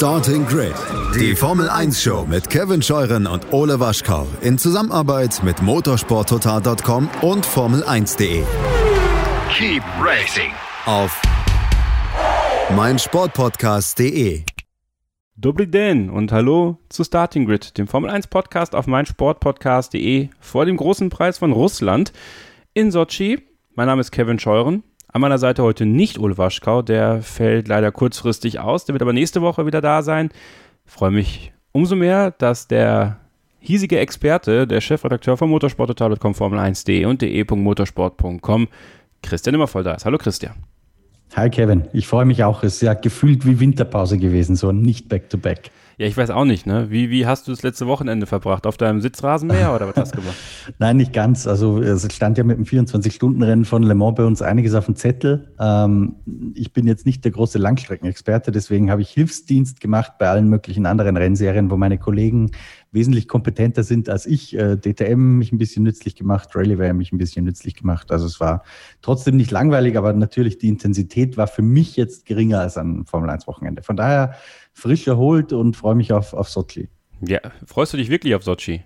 Starting Grid, die Formel 1 Show mit Kevin Scheuren und Ole Waschkau in Zusammenarbeit mit motorsporttotal.com und Formel1.de. Keep racing Auf meinsportpodcast.de. Dobry den und hallo zu Starting Grid, dem Formel 1 Podcast auf meinsportpodcast.de vor dem großen Preis von Russland in Sochi. Mein Name ist Kevin Scheuren. An meiner Seite heute nicht Ole Waschkau, der fällt leider kurzfristig aus, der wird aber nächste Woche wieder da sein. Ich freue mich umso mehr, dass der hiesige Experte, der Chefredakteur von motorsporttotal.com, Formel1.de und de.motorsport.com, Christian Immervoll da ist. Hallo Christian. Hi Kevin, ich freue mich auch. Es ist ja gefühlt wie Winterpause gewesen, so nicht back-to-back. -back. Ja, ich weiß auch nicht, ne? Wie, wie hast du das letzte Wochenende verbracht? Auf deinem Sitzrasenmäher oder was hast du gemacht? Nein, nicht ganz. Also es stand ja mit dem 24-Stunden-Rennen von Le Mans bei uns einiges auf dem Zettel. Ähm, ich bin jetzt nicht der große Langstreckenexperte, deswegen habe ich Hilfsdienst gemacht bei allen möglichen anderen Rennserien, wo meine Kollegen wesentlich kompetenter sind als ich. Äh, DTM mich ein bisschen nützlich gemacht, Rallye mich ein bisschen nützlich gemacht. Also es war trotzdem nicht langweilig, aber natürlich die Intensität war für mich jetzt geringer als an Formel 1 Wochenende. Von daher frisch erholt und freue mich auf, auf Sochi. Ja, freust du dich wirklich auf Sochi?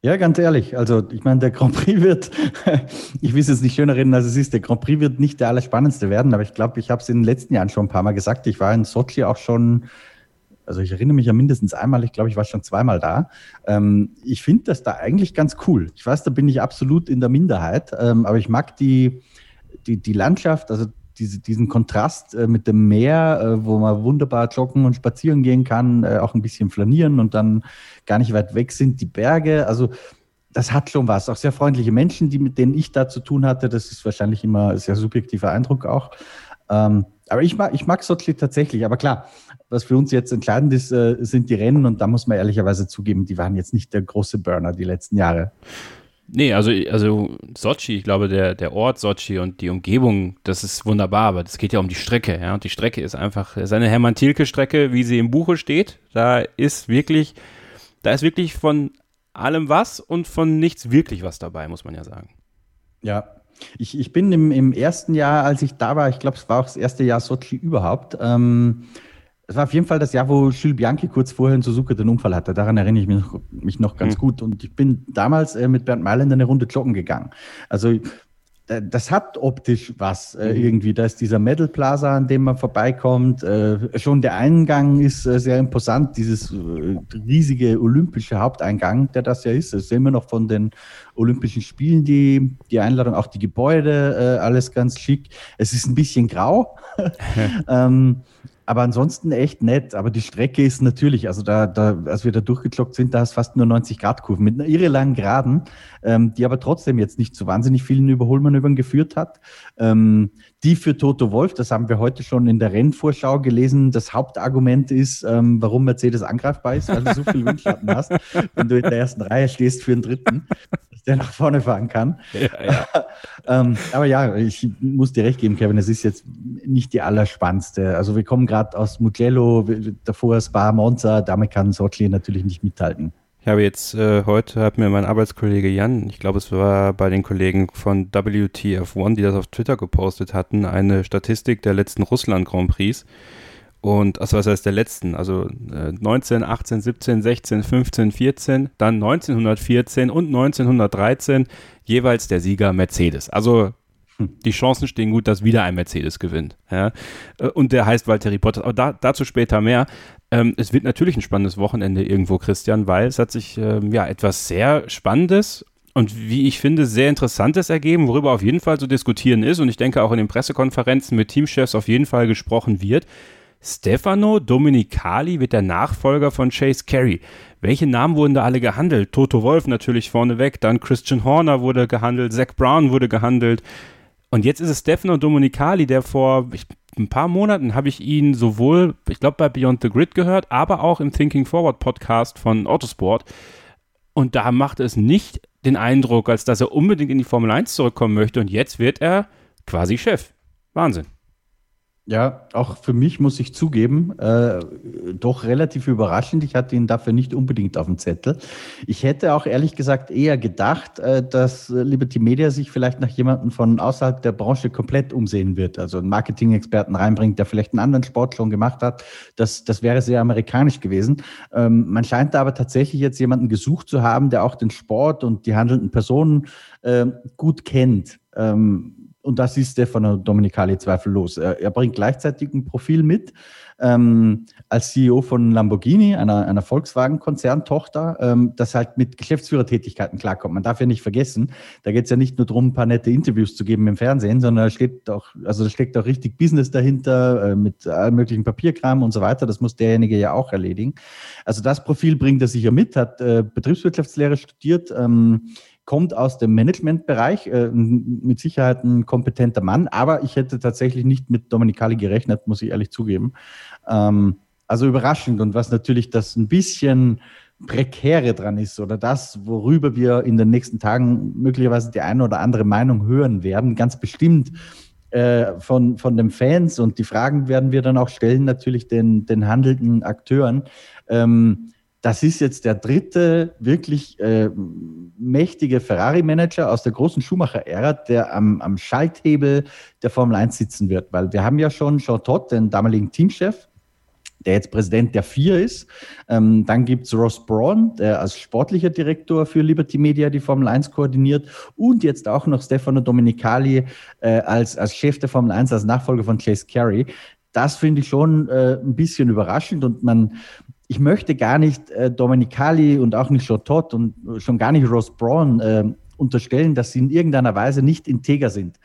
Ja, ganz ehrlich. Also, ich meine, der Grand Prix wird, ich will es jetzt nicht schöner reden, als es ist, der Grand Prix wird nicht der allerspannendste werden, aber ich glaube, ich habe es in den letzten Jahren schon ein paar Mal gesagt. Ich war in Sochi auch schon, also ich erinnere mich ja mindestens einmal, ich glaube, ich war schon zweimal da. Ähm, ich finde das da eigentlich ganz cool. Ich weiß, da bin ich absolut in der Minderheit, ähm, aber ich mag die, die, die Landschaft, also diese, diesen Kontrast äh, mit dem Meer, äh, wo man wunderbar joggen und spazieren gehen kann, äh, auch ein bisschen flanieren und dann gar nicht weit weg sind die Berge. Also das hat schon was. Auch sehr freundliche Menschen, die, mit denen ich da zu tun hatte. Das ist wahrscheinlich immer ein sehr subjektiver Eindruck auch. Ähm, aber ich mag, ich mag Sochi tatsächlich. Aber klar, was für uns jetzt entscheidend ist, äh, sind die Rennen. Und da muss man ehrlicherweise zugeben, die waren jetzt nicht der große Burner die letzten Jahre. Nee, also, also Sochi, ich glaube, der, der Ort Sochi und die Umgebung, das ist wunderbar, aber das geht ja um die Strecke, ja. Und die Strecke ist einfach, ist eine Hermann-Thielke-Strecke, wie sie im Buche steht. Da ist wirklich, da ist wirklich von allem was und von nichts wirklich was dabei, muss man ja sagen. Ja, ich, ich bin im, im ersten Jahr, als ich da war, ich glaube, es war auch das erste Jahr Sochi überhaupt, ähm, es war auf jeden Fall das Jahr, wo Jules Bianchi kurz vorher in Suzuka den Unfall hatte. Daran erinnere ich mich noch, mich noch ganz mhm. gut. Und ich bin damals äh, mit Bernd Mailänder eine Runde joggen gegangen. Also äh, das hat optisch was äh, mhm. irgendwie. Da ist dieser Metal Plaza, an dem man vorbeikommt. Äh, schon der Eingang ist äh, sehr imposant, dieses äh, riesige olympische Haupteingang, der das ja ist. Das sehen wir noch von den Olympischen Spielen, die, die Einladung, auch die Gebäude, alles ganz schick. Es ist ein bisschen grau. ähm, aber ansonsten echt nett. Aber die Strecke ist natürlich, also da, da als wir da durchgeklockt sind, da hast fast nur 90 Grad Kurven mit einer irre langen Geraden, ähm, die aber trotzdem jetzt nicht so wahnsinnig vielen Überholmanövern geführt hat. Ähm, die für Toto Wolf, das haben wir heute schon in der Rennvorschau gelesen, das Hauptargument ist, ähm, warum Mercedes angreifbar ist, weil du so viel Windschatten hast, wenn du in der ersten Reihe stehst für den dritten, dass der nach vorne fahren kann. Ja, ja. ähm, aber ja, ich muss dir recht geben, Kevin, es ist jetzt nicht die allerspannendste. Also wir kommen gerade aus Mugello, davor Spa, Monza, damit kann Sochi natürlich nicht mithalten. Ich habe jetzt äh, heute hat mir mein Arbeitskollege Jan, ich glaube es war bei den Kollegen von WTF1, die das auf Twitter gepostet hatten, eine Statistik der letzten Russland Grand Prix. Und also was heißt der letzten? Also äh, 19, 18, 17, 16, 15, 14, dann 1914 und 1913 jeweils der Sieger Mercedes. Also. Die Chancen stehen gut, dass wieder ein Mercedes gewinnt. Ja? Äh, und der heißt Valtteri Bottas. Aber da, dazu später mehr. Ähm, es wird natürlich ein spannendes Wochenende irgendwo, Christian, weil es hat sich ähm, ja etwas sehr Spannendes und wie ich finde, sehr Interessantes ergeben, worüber auf jeden Fall zu diskutieren ist und ich denke auch in den Pressekonferenzen mit Teamchefs auf jeden Fall gesprochen wird. Stefano Dominicali wird der Nachfolger von Chase Carey. Welche Namen wurden da alle gehandelt? Toto Wolf natürlich vorneweg, dann Christian Horner wurde gehandelt, Zach Brown wurde gehandelt. Und jetzt ist es Stefano Dominicali, der vor ich, ein paar Monaten habe ich ihn sowohl, ich glaube, bei Beyond the Grid gehört, aber auch im Thinking Forward Podcast von Autosport. Und da macht es nicht den Eindruck, als dass er unbedingt in die Formel 1 zurückkommen möchte. Und jetzt wird er quasi Chef. Wahnsinn. Ja, auch für mich muss ich zugeben, äh, doch relativ überraschend. Ich hatte ihn dafür nicht unbedingt auf dem Zettel. Ich hätte auch ehrlich gesagt eher gedacht, äh, dass Liberty Media sich vielleicht nach jemandem von außerhalb der Branche komplett umsehen wird. Also einen Marketing-Experten reinbringt, der vielleicht einen anderen Sport schon gemacht hat. Das, das wäre sehr amerikanisch gewesen. Ähm, man scheint da aber tatsächlich jetzt jemanden gesucht zu haben, der auch den Sport und die handelnden Personen äh, gut kennt. Ähm, und das ist Stefano Domenicali zweifellos. Er, er bringt gleichzeitig ein Profil mit ähm, als CEO von Lamborghini, einer, einer Volkswagen-Konzerntochter, ähm, das halt mit Geschäftsführertätigkeiten klarkommt. Man darf ja nicht vergessen, da geht es ja nicht nur darum, ein paar nette Interviews zu geben im Fernsehen, sondern da steht auch, also da steckt auch richtig Business dahinter, äh, mit allem möglichen Papierkram und so weiter. Das muss derjenige ja auch erledigen. Also das Profil bringt er sicher mit, hat äh, Betriebswirtschaftslehre studiert, ähm, kommt aus dem Managementbereich, äh, mit Sicherheit ein kompetenter Mann, aber ich hätte tatsächlich nicht mit Dominikali gerechnet, muss ich ehrlich zugeben. Ähm, also überraschend und was natürlich das ein bisschen prekäre dran ist oder das, worüber wir in den nächsten Tagen möglicherweise die eine oder andere Meinung hören werden, ganz bestimmt äh, von, von den Fans und die Fragen werden wir dann auch stellen, natürlich den, den handelnden Akteuren. Ähm, das ist jetzt der dritte wirklich äh, mächtige Ferrari-Manager aus der großen Schumacher-Ära, der am, am Schalthebel der Formel 1 sitzen wird. Weil wir haben ja schon Jean Todt, den damaligen Teamchef, der jetzt Präsident der vier ist. Ähm, dann gibt es Ross Braun, der als sportlicher Direktor für Liberty Media die Formel 1 koordiniert. Und jetzt auch noch Stefano Domenicali äh, als, als Chef der Formel 1, als Nachfolger von Chase Carey. Das finde ich schon äh, ein bisschen überraschend und man, ich möchte gar nicht äh, Dominicali und auch nicht Chotot und schon gar nicht Ross Braun äh, unterstellen, dass sie in irgendeiner Weise nicht integer sind.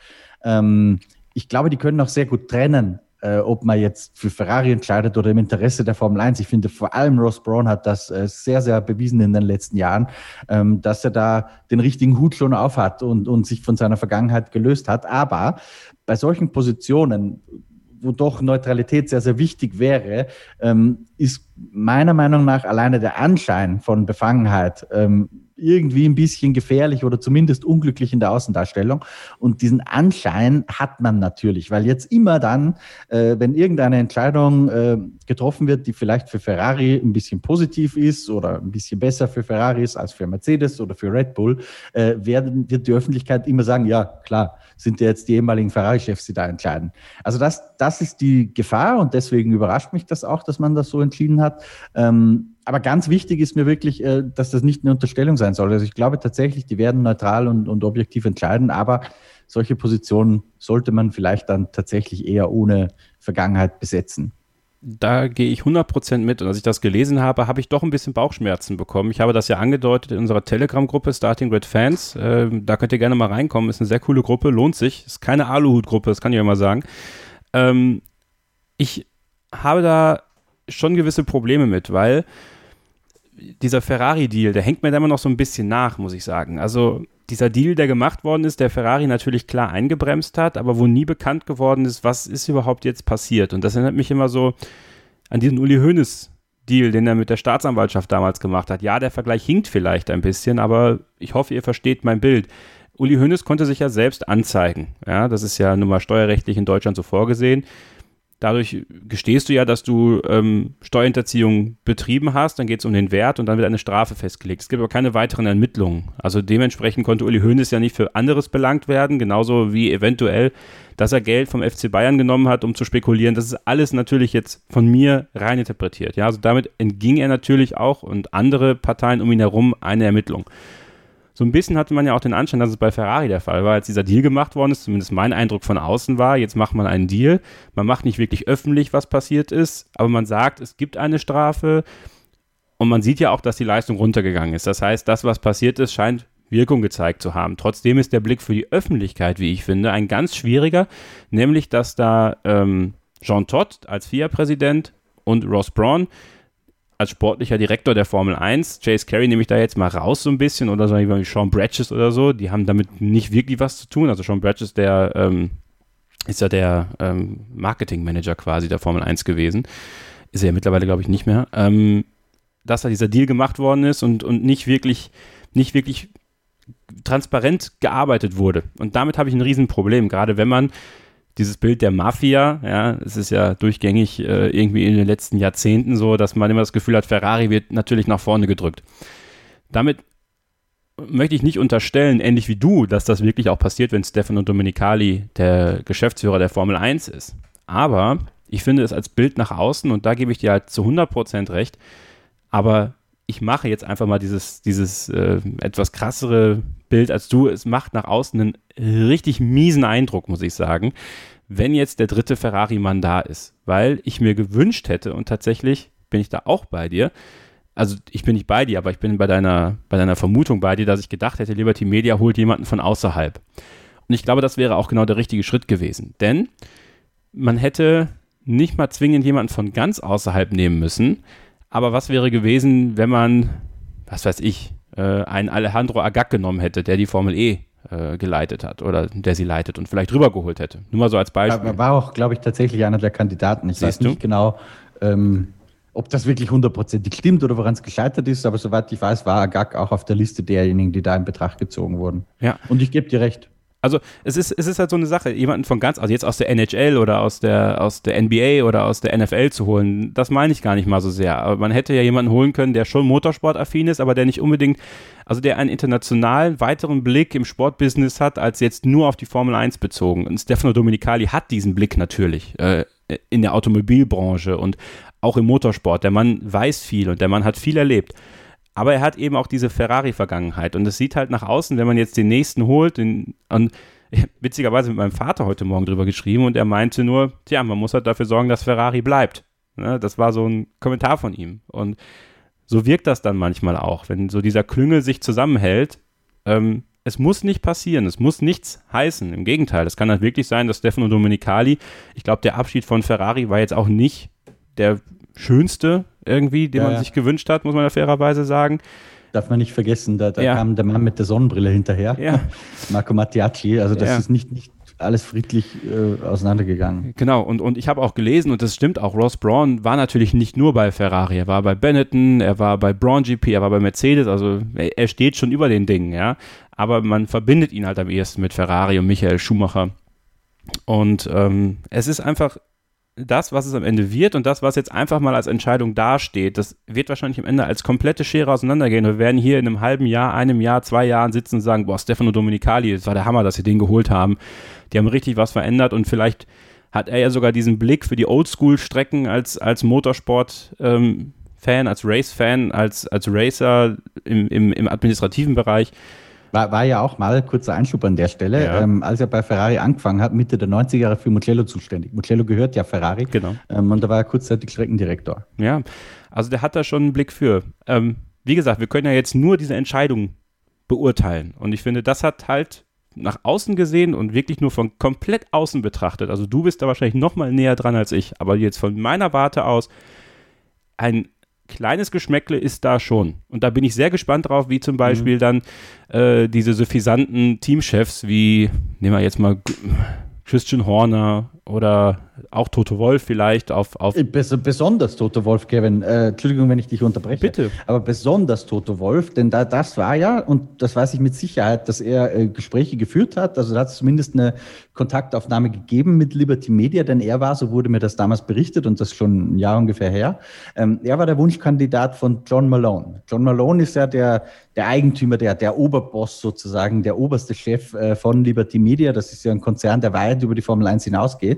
Ähm, ich glaube, die können auch sehr gut trennen, äh, ob man jetzt für Ferrari entscheidet oder im Interesse der Formel 1. Ich finde, vor allem Ross Braun hat das äh, sehr, sehr bewiesen in den letzten Jahren, ähm, dass er da den richtigen Hut schon aufhat und, und sich von seiner Vergangenheit gelöst hat. Aber bei solchen Positionen, wo doch Neutralität sehr, sehr wichtig wäre, ähm, ist meiner Meinung nach alleine der Anschein von Befangenheit ähm, irgendwie ein bisschen gefährlich oder zumindest unglücklich in der Außendarstellung. Und diesen Anschein hat man natürlich, weil jetzt immer dann, äh, wenn irgendeine Entscheidung äh, getroffen wird, die vielleicht für Ferrari ein bisschen positiv ist oder ein bisschen besser für Ferrari ist als für Mercedes oder für Red Bull, äh, werden, wird die Öffentlichkeit immer sagen, ja klar, sind ja jetzt die ehemaligen Ferrari-Chefs, die da entscheiden. Also das, das ist die Gefahr und deswegen überrascht mich das auch, dass man das so entschieden hat. Ähm, aber ganz wichtig ist mir wirklich, äh, dass das nicht eine Unterstellung sein soll. Also ich glaube tatsächlich, die werden neutral und, und objektiv entscheiden, aber solche Positionen sollte man vielleicht dann tatsächlich eher ohne Vergangenheit besetzen da gehe ich 100% mit. Und als ich das gelesen habe, habe ich doch ein bisschen Bauchschmerzen bekommen. Ich habe das ja angedeutet in unserer Telegram-Gruppe Starting Red Fans. Äh, da könnt ihr gerne mal reinkommen. Ist eine sehr coole Gruppe, lohnt sich. Ist keine Aluhut-Gruppe, das kann ich ja mal sagen. Ähm, ich habe da schon gewisse Probleme mit, weil dieser Ferrari-Deal, der hängt mir da immer noch so ein bisschen nach, muss ich sagen. Also dieser Deal, der gemacht worden ist, der Ferrari natürlich klar eingebremst hat, aber wo nie bekannt geworden ist, was ist überhaupt jetzt passiert. Und das erinnert mich immer so an diesen Uli Hoeneß Deal, den er mit der Staatsanwaltschaft damals gemacht hat. Ja, der Vergleich hinkt vielleicht ein bisschen, aber ich hoffe, ihr versteht mein Bild. Uli Hoeneß konnte sich ja selbst anzeigen. Ja, das ist ja nun mal steuerrechtlich in Deutschland so vorgesehen dadurch gestehst du ja, dass du ähm, Steuerhinterziehung betrieben hast, dann geht es um den Wert und dann wird eine Strafe festgelegt. Es gibt aber keine weiteren Ermittlungen. Also dementsprechend konnte Uli Hoeneß ja nicht für anderes belangt werden, genauso wie eventuell, dass er Geld vom FC Bayern genommen hat, um zu spekulieren. Das ist alles natürlich jetzt von mir rein interpretiert. Ja, also damit entging er natürlich auch und andere Parteien um ihn herum eine Ermittlung so ein bisschen hatte man ja auch den Anschein, dass es bei Ferrari der Fall war, als dieser Deal gemacht worden ist, zumindest mein Eindruck von außen war, jetzt macht man einen Deal, man macht nicht wirklich öffentlich, was passiert ist, aber man sagt, es gibt eine Strafe und man sieht ja auch, dass die Leistung runtergegangen ist. Das heißt, das, was passiert ist, scheint Wirkung gezeigt zu haben. Trotzdem ist der Blick für die Öffentlichkeit, wie ich finde, ein ganz schwieriger, nämlich dass da ähm, Jean Todt als FIA-Präsident und Ross Braun als sportlicher Direktor der Formel 1. Chase Carey nehme ich da jetzt mal raus so ein bisschen oder so wie Sean Bratches oder so. Die haben damit nicht wirklich was zu tun. Also Sean Bratches, der ähm, ist ja der ähm, Marketingmanager quasi der Formel 1 gewesen. Ist er ja mittlerweile, glaube ich, nicht mehr. Ähm, dass da dieser Deal gemacht worden ist und, und nicht wirklich, nicht wirklich transparent gearbeitet wurde. Und damit habe ich ein Riesenproblem, gerade wenn man dieses Bild der Mafia, ja, es ist ja durchgängig äh, irgendwie in den letzten Jahrzehnten so, dass man immer das Gefühl hat, Ferrari wird natürlich nach vorne gedrückt. Damit möchte ich nicht unterstellen, ähnlich wie du, dass das wirklich auch passiert, wenn Stefano Domenicali der Geschäftsführer der Formel 1 ist. Aber ich finde es als Bild nach außen, und da gebe ich dir halt zu 100% recht, aber ich mache jetzt einfach mal dieses, dieses äh, etwas krassere Bild als du. Es macht nach außen einen richtig miesen Eindruck, muss ich sagen, wenn jetzt der dritte Ferrari-Mann da ist. Weil ich mir gewünscht hätte, und tatsächlich bin ich da auch bei dir, also ich bin nicht bei dir, aber ich bin bei deiner, bei deiner Vermutung bei dir, dass ich gedacht hätte, Liberty Media holt jemanden von außerhalb. Und ich glaube, das wäre auch genau der richtige Schritt gewesen. Denn man hätte nicht mal zwingend jemanden von ganz außerhalb nehmen müssen, aber was wäre gewesen, wenn man, was weiß ich, äh, einen Alejandro Agag genommen hätte, der die Formel E äh, geleitet hat oder der sie leitet und vielleicht rübergeholt hätte? Nur mal so als Beispiel. Er war auch, glaube ich, tatsächlich einer der Kandidaten. Ich Siehst weiß nicht du? genau, ähm, ob das wirklich hundertprozentig stimmt oder woran es gescheitert ist, aber soweit ich weiß, war Agag auch auf der Liste derjenigen, die da in Betracht gezogen wurden. Ja. Und ich gebe dir recht. Also es ist, es ist halt so eine Sache, jemanden von ganz, also jetzt aus der NHL oder aus der, aus der NBA oder aus der NFL zu holen, das meine ich gar nicht mal so sehr. Aber man hätte ja jemanden holen können, der schon motorsportaffin ist, aber der nicht unbedingt, also der einen internationalen weiteren Blick im Sportbusiness hat, als jetzt nur auf die Formel 1 bezogen. Und Stefano Dominicali hat diesen Blick natürlich äh, in der Automobilbranche und auch im Motorsport. Der Mann weiß viel und der Mann hat viel erlebt. Aber er hat eben auch diese Ferrari-Vergangenheit. Und es sieht halt nach außen, wenn man jetzt den nächsten holt, den, und witzigerweise mit meinem Vater heute Morgen drüber geschrieben und er meinte nur, tja, man muss halt dafür sorgen, dass Ferrari bleibt. Ne, das war so ein Kommentar von ihm. Und so wirkt das dann manchmal auch, wenn so dieser Klüngel sich zusammenhält. Ähm, es muss nicht passieren, es muss nichts heißen. Im Gegenteil, es kann halt wirklich sein, dass Stefano Domenicali, ich glaube, der Abschied von Ferrari war jetzt auch nicht der schönste irgendwie, den ja, man sich gewünscht hat, muss man ja fairerweise sagen. Darf man nicht vergessen, da, da kam der Mann mit der Sonnenbrille hinterher, Marco Mattiacci. Also das ist nicht, nicht alles friedlich äh, auseinandergegangen. Genau, und, und ich habe auch gelesen, und das stimmt auch, Ross Braun war natürlich nicht nur bei Ferrari, er war bei Benetton, er war bei Braun GP, er war bei Mercedes, also er, er steht schon über den Dingen, ja. Aber man verbindet ihn halt am ehesten mit Ferrari und Michael Schumacher. Und ähm, es ist einfach das, was es am Ende wird und das, was jetzt einfach mal als Entscheidung dasteht, das wird wahrscheinlich am Ende als komplette Schere auseinandergehen. Wir werden hier in einem halben Jahr, einem Jahr, zwei Jahren sitzen und sagen, boah, Stefano Dominicali, das war der Hammer, dass sie den geholt haben. Die haben richtig was verändert und vielleicht hat er ja sogar diesen Blick für die Oldschool-Strecken als, als Motorsport-Fan, ähm, als Race-Fan, als, als Racer im, im, im administrativen Bereich war, war ja auch mal, kurzer Einschub an der Stelle, ja. ähm, als er bei Ferrari angefangen hat, Mitte der 90er Jahre für Mugello zuständig. Mugello gehört ja Ferrari. Genau. Ähm, und da war er kurzzeitig Streckendirektor. Ja, also der hat da schon einen Blick für. Ähm, wie gesagt, wir können ja jetzt nur diese Entscheidung beurteilen. Und ich finde, das hat halt nach außen gesehen und wirklich nur von komplett außen betrachtet. Also du bist da wahrscheinlich noch mal näher dran als ich, aber jetzt von meiner Warte aus ein kleines Geschmäckle ist da schon. Und da bin ich sehr gespannt drauf, wie zum Beispiel mhm. dann äh, diese suffisanten Teamchefs wie, nehmen wir jetzt mal Christian Horner oder auch Toto Wolf vielleicht auf. auf äh, Bes besonders Toto Wolf, Kevin. Äh, Entschuldigung, wenn ich dich unterbreche. Bitte. Aber besonders Toto Wolf, denn da, das war ja, und das weiß ich mit Sicherheit, dass er äh, Gespräche geführt hat. Also da hat es zumindest eine Kontaktaufnahme gegeben mit Liberty Media, denn er war, so wurde mir das damals berichtet und das schon ein Jahr ungefähr her, ähm, er war der Wunschkandidat von John Malone. John Malone ist ja der, der Eigentümer, der, der Oberboss sozusagen, der oberste Chef äh, von Liberty Media. Das ist ja ein Konzern, der weit über die Formel 1 hinausgeht.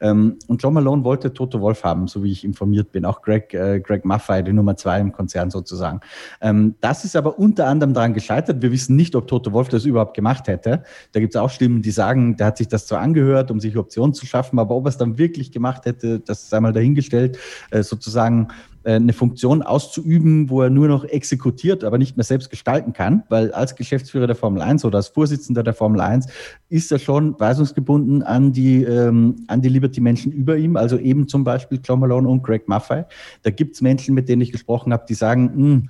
Ähm, und John Malone wollte Toto Wolf haben, so wie ich informiert bin. Auch Greg, äh, Greg Maffei, die Nummer zwei im Konzern sozusagen. Ähm, das ist aber unter anderem daran gescheitert. Wir wissen nicht, ob Toto Wolf das überhaupt gemacht hätte. Da gibt es auch Stimmen, die sagen, der hat sich das zwar angehört, um sich Optionen zu schaffen, aber ob er es dann wirklich gemacht hätte, das ist einmal dahingestellt. Äh, sozusagen eine Funktion auszuüben, wo er nur noch exekutiert, aber nicht mehr selbst gestalten kann, weil als Geschäftsführer der Formel 1 oder als Vorsitzender der Formel 1 ist er schon weisungsgebunden an die, ähm, an die Liberty-Menschen über ihm, also eben zum Beispiel John Malone und Greg Maffei. Da gibt es Menschen, mit denen ich gesprochen habe, die sagen, hm,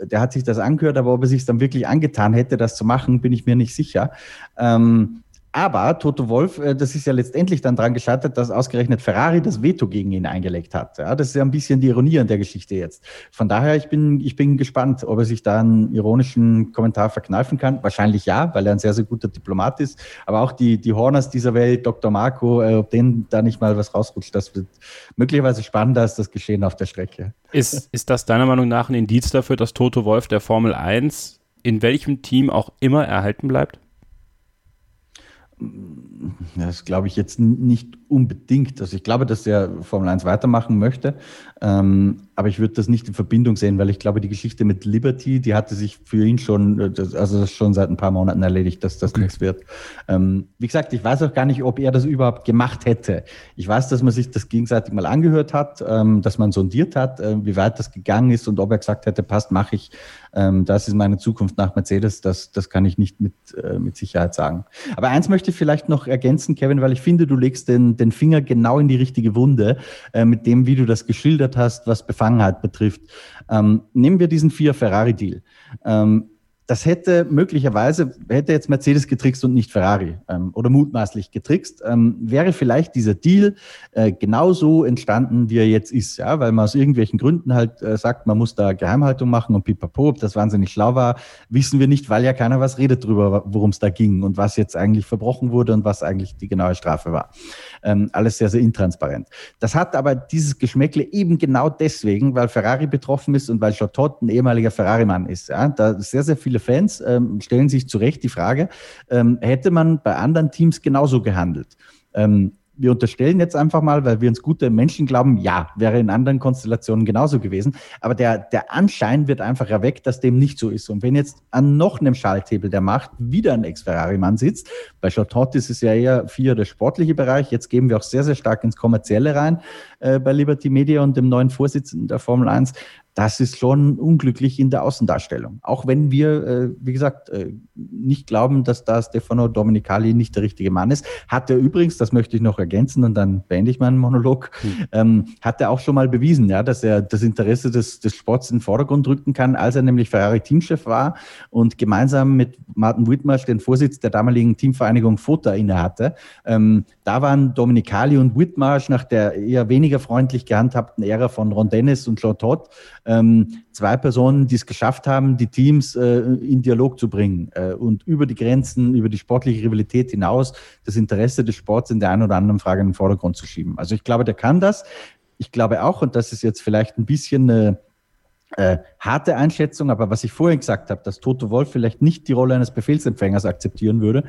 der hat sich das angehört, aber ob er sich dann wirklich angetan hätte, das zu machen, bin ich mir nicht sicher. Ähm, Aber Toto Wolf, äh, das ist ja letztendlich dann daran gescheitert, dass ausgerechnet Ferrari das Veto gegen ihn eingelegt hat. Ja, das ist ja ein bisschen die Ironie an der Geschichte jetzt. Von daher, ich bin, ich bin gespannt, ob er sich da einen ironischen Kommentar verkneifen kann. Wahrscheinlich ja, weil er ein sehr, sehr guter Diplomat ist. Aber auch die, die Horners dieser Welt, Dr. Marco, äh, ob denen da nicht mal was rausrutscht, das wird möglicherweise spannender als das Geschehen auf der Strecke. Ist, ist das deiner Meinung nach ein Indiz dafür, dass Toto Wolf der Formel 1 in welchem Team auch immer erhalten bleibt? Das glaube ich jetzt nicht unbedingt. Also ich glaube, dass er Formel 1 weitermachen möchte. Ähm, aber ich würde das nicht in Verbindung sehen, weil ich glaube, die Geschichte mit Liberty, die hatte sich für ihn schon, also schon seit ein paar Monaten erledigt, dass das okay. nichts wird. Ähm, wie gesagt, ich weiß auch gar nicht, ob er das überhaupt gemacht hätte. Ich weiß, dass man sich das gegenseitig mal angehört hat, ähm, dass man sondiert hat, äh, wie weit das gegangen ist und ob er gesagt hätte, passt, mache ich. Ähm, das ist meine Zukunft nach Mercedes. Das, das kann ich nicht mit, äh, mit Sicherheit sagen. Aber eins möchte ich vielleicht noch ergänzen, Kevin, weil ich finde, du legst den, den Finger genau in die richtige Wunde äh, mit dem, wie du das geschildert hast, was Befangenheit betrifft. Ähm, nehmen wir diesen Fiat Ferrari-Deal. Ähm, das hätte möglicherweise, hätte jetzt Mercedes getrickst und nicht Ferrari ähm, oder mutmaßlich getrickst, ähm, wäre vielleicht dieser Deal äh, genauso entstanden, wie er jetzt ist, ja, weil man aus irgendwelchen Gründen halt äh, sagt, man muss da Geheimhaltung machen und pipapo, ob das wahnsinnig schlau war, wissen wir nicht, weil ja keiner was redet drüber, worum es da ging und was jetzt eigentlich verbrochen wurde und was eigentlich die genaue Strafe war. Ähm, alles sehr, sehr intransparent. Das hat aber dieses Geschmäckle eben genau deswegen, weil Ferrari betroffen ist und weil Chatot ein ehemaliger Ferrari-Mann ist. Ja? Da sehr, sehr viele Fans ähm, stellen sich zu Recht die Frage, ähm, hätte man bei anderen Teams genauso gehandelt? Ähm, wir unterstellen jetzt einfach mal, weil wir uns gute Menschen glauben, ja, wäre in anderen Konstellationen genauso gewesen. Aber der, der Anschein wird einfach erweckt, dass dem nicht so ist. Und wenn jetzt an noch einem Schalthebel der Macht wieder ein Ex-Ferrari-Mann sitzt, bei Chatot ist es ja eher vier der sportliche Bereich, jetzt gehen wir auch sehr, sehr stark ins Kommerzielle rein äh, bei Liberty Media und dem neuen Vorsitzenden der Formel 1, das ist schon unglücklich in der Außendarstellung. Auch wenn wir, äh, wie gesagt, äh, nicht glauben, dass da Stefano Domenicali nicht der richtige Mann ist. Hat er übrigens, das möchte ich noch ergänzen und dann beende ich meinen Monolog, hm. ähm, hat er auch schon mal bewiesen, ja, dass er das Interesse des, des Sports in den Vordergrund rücken kann, als er nämlich Ferrari-Teamchef war und gemeinsam mit Martin Whitmarsh den Vorsitz der damaligen Teamvereinigung FOTA innehatte. Ähm, da waren Domenicali und Whitmarsh nach der eher weniger freundlich gehandhabten Ära von Ron Dennis und Jean Todt ähm, zwei Personen, die es geschafft haben, die Teams äh, in Dialog zu bringen äh, und über die Grenzen, über die sportliche Rivalität hinaus das Interesse des Sports in der einen oder anderen Frage in den Vordergrund zu schieben. Also ich glaube, der kann das. Ich glaube auch, und das ist jetzt vielleicht ein bisschen eine äh, harte Einschätzung, aber was ich vorhin gesagt habe, dass Toto Wolf vielleicht nicht die Rolle eines Befehlsempfängers akzeptieren würde,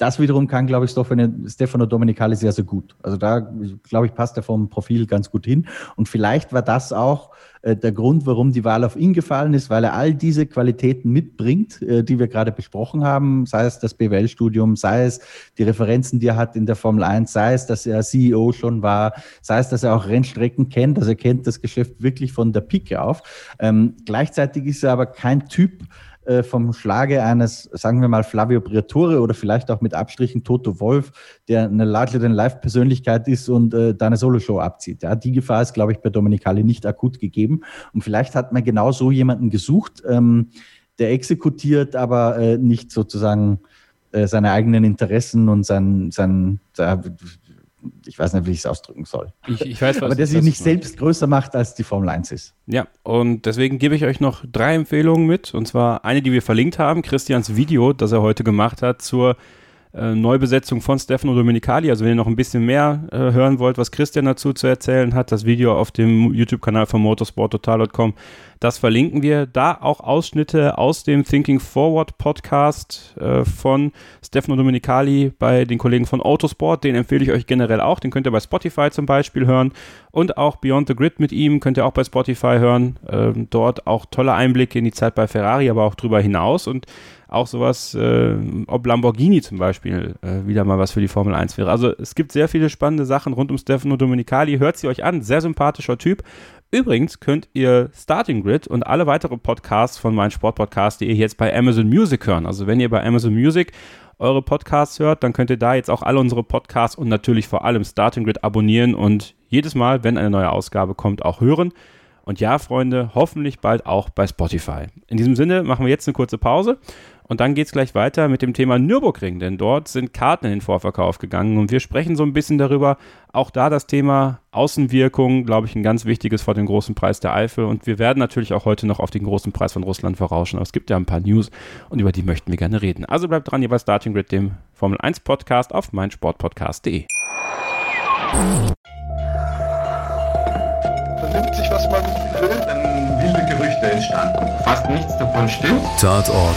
das wiederum kann, glaube ich, Stefano Domenicali sehr, sehr gut. Also da, glaube ich, passt er vom Profil ganz gut hin. Und vielleicht war das auch äh, der Grund, warum die Wahl auf ihn gefallen ist, weil er all diese Qualitäten mitbringt, äh, die wir gerade besprochen haben, sei es das BWL-Studium, sei es die Referenzen, die er hat in der Formel 1, sei es, dass er CEO schon war, sei es, dass er auch Rennstrecken kennt, also er kennt das Geschäft wirklich von der Pike auf. Ähm, gleichzeitig ist er aber kein Typ, äh, vom Schlage eines, sagen wir mal, Flavio Briatore oder vielleicht auch mit Abstrichen Toto Wolf, der eine Larger-than-Life-Persönlichkeit ist und äh, da eine Soloshow abzieht. Ja, die Gefahr ist, glaube ich, bei Dominicali nicht akut gegeben. Und vielleicht hat man genau so jemanden gesucht, ähm, der exekutiert, aber äh, nicht sozusagen äh, seine eigenen Interessen und sein, sein ich weiß nicht, wie ich es ausdrücken soll. Ich, ich weiß, Aber der sich nicht selbst größer macht, als die Formel 1 ist. Ja, und deswegen gebe ich euch noch drei Empfehlungen mit. Und zwar eine, die wir verlinkt haben, Christians Video, das er heute gemacht hat zur äh, Neubesetzung von Stefano Domenicali. Also wenn ihr noch ein bisschen mehr äh, hören wollt, was Christian dazu zu erzählen hat, das Video auf dem YouTube-Kanal von motorsporttotal.com, das verlinken wir. Da auch Ausschnitte aus dem Thinking Forward Podcast äh, von Stefano Domenicali bei den Kollegen von Autosport. Den empfehle ich euch generell auch. Den könnt ihr bei Spotify zum Beispiel hören. Und auch Beyond the Grid mit ihm könnt ihr auch bei Spotify hören. Ähm, dort auch tolle Einblicke in die Zeit bei Ferrari, aber auch drüber hinaus. Und auch sowas, äh, ob Lamborghini zum Beispiel äh, wieder mal was für die Formel 1 wäre. Also es gibt sehr viele spannende Sachen rund um Stefano Domenicali. Hört sie euch an, sehr sympathischer Typ. Übrigens könnt ihr Starting Grid und alle weiteren Podcasts von meinem Sportpodcast, die ihr jetzt bei Amazon Music hören. Also wenn ihr bei Amazon Music eure Podcasts hört, dann könnt ihr da jetzt auch alle unsere Podcasts und natürlich vor allem Starting Grid abonnieren und jedes Mal, wenn eine neue Ausgabe kommt, auch hören. Und ja, Freunde, hoffentlich bald auch bei Spotify. In diesem Sinne machen wir jetzt eine kurze Pause Und dann geht es gleich weiter mit dem Thema Nürburgring, denn dort sind Karten in den Vorverkauf gegangen und wir sprechen so ein bisschen darüber. Auch da das Thema Außenwirkung, glaube ich, ein ganz wichtiges vor dem großen Preis der Eifel. Und wir werden natürlich auch heute noch auf den großen Preis von Russland vorausschauen. Aber es gibt ja ein paar News und über die möchten wir gerne reden. Also bleibt dran hier bei Starting Grid, dem Formel 1 Podcast auf meinsportpodcast.de. Vernimmt sich, was man will, dann wilde Gerüchte entstanden. Fast nichts davon stimmt. Tatort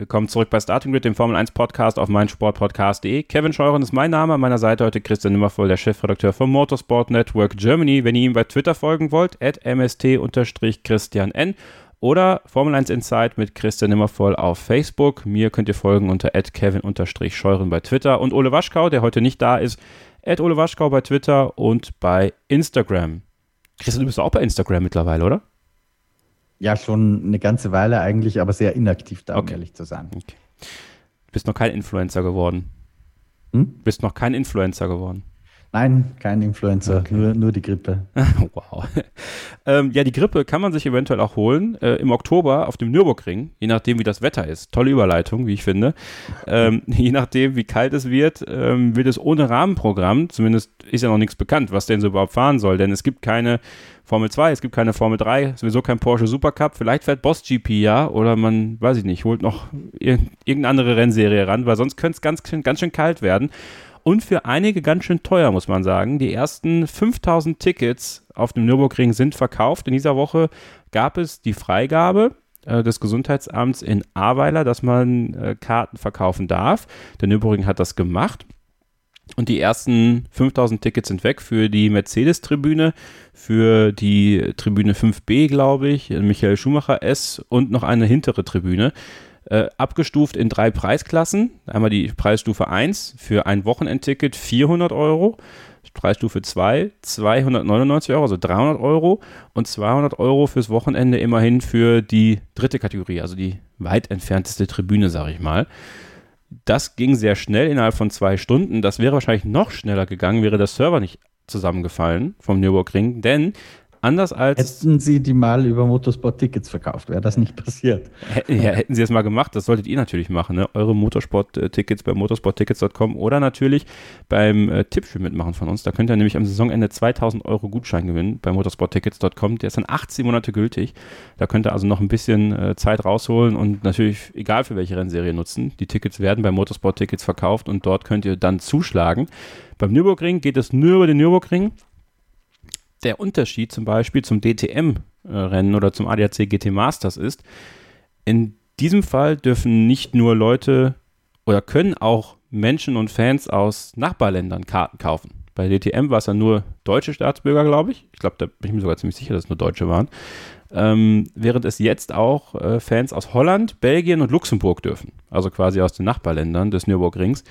Willkommen zurück bei Starting Grid, dem Formel 1 Podcast auf meinsportpodcast.de. Kevin Scheuren ist mein Name, an meiner Seite heute Christian Nimmervoll, der Chefredakteur vom Motorsport Network Germany. Wenn ihr ihm bei Twitter folgen wollt, at mst-christian n oder Formel 1 Insight mit Christian Nimmervoll auf Facebook. Mir könnt ihr folgen unter at kevin-scheuren bei Twitter und Ole Waschkau, der heute nicht da ist, at Ole Waschkau bei Twitter und bei Instagram. Christian, du bist auch bei Instagram mittlerweile, oder? Ja, schon eine ganze Weile eigentlich, aber sehr inaktiv da, um Okay. ehrlich zu sein. Okay. Du bist noch kein Influencer geworden. Hm? Du bist noch kein Influencer geworden. Nein, kein Influencer, nur, nur die Grippe. wow. ähm, ja, die Grippe kann man sich eventuell auch holen äh, im Oktober auf dem Nürburgring, je nachdem, wie das Wetter ist. Tolle Überleitung, wie ich finde. Ähm, je nachdem, wie kalt es wird, ähm, wird es ohne Rahmenprogramm, zumindest ist ja noch nichts bekannt, was denn so überhaupt fahren soll, denn es gibt keine Formel 2, es gibt keine Formel 3, sowieso kein Porsche Supercup, vielleicht fährt Boss GP ja oder man, weiß ich nicht, holt noch ir irgendeine andere Rennserie ran, weil sonst könnte es ganz, ganz schön kalt werden. Und für einige ganz schön teuer, muss man sagen. Die ersten 5000 Tickets auf dem Nürburgring sind verkauft. In dieser Woche gab es die Freigabe äh, des Gesundheitsamts in Ahrweiler, dass man äh, Karten verkaufen darf. Der Nürburgring hat das gemacht. Und die ersten 5000 Tickets sind weg für die Mercedes-Tribüne, für die Tribüne 5b, glaube ich, Michael Schumacher S und noch eine hintere Tribüne. Äh, abgestuft in drei Preisklassen. Einmal die Preisstufe 1 für ein Wochenendticket 400 Euro. Preisstufe 2 299 Euro, also 300 Euro. Und 200 Euro fürs Wochenende immerhin für die dritte Kategorie, also die weit entfernteste Tribüne, sage ich mal. Das ging sehr schnell innerhalb von zwei Stunden. Das wäre wahrscheinlich noch schneller gegangen, wäre der Server nicht zusammengefallen vom Nürburgring. Denn anders als Hätten Sie die mal über Motorsport-Tickets verkauft, wäre das nicht passiert. Ja, hätten sie es mal gemacht, das solltet ihr natürlich machen, ne? Eure Motorsport-Tickets bei motorsporttickets.com oder natürlich beim äh, Tippspiel mitmachen von uns. Da könnt ihr nämlich am Saisonende 2000 Euro Gutschein gewinnen bei motorsporttickets.com. Der ist dann 18 Monate gültig. Da könnt ihr also noch ein bisschen äh, Zeit rausholen und natürlich, egal für welche Rennserie nutzen, die Tickets werden bei Motorsport-Tickets verkauft und dort könnt ihr dann zuschlagen. Beim Nürburgring geht es nur über den Nürburgring der Unterschied zum Beispiel zum DTM-Rennen oder zum ADAC GT Masters ist, in diesem Fall dürfen nicht nur Leute oder können auch Menschen und Fans aus Nachbarländern Karten kaufen. Bei DTM war es ja nur deutsche Staatsbürger, glaube ich. Ich glaube, da bin ich mir sogar ziemlich sicher, dass es nur Deutsche waren. Ähm, während es jetzt auch äh, Fans aus Holland, Belgien und Luxemburg dürfen. Also quasi aus den Nachbarländern des Nürburgrings.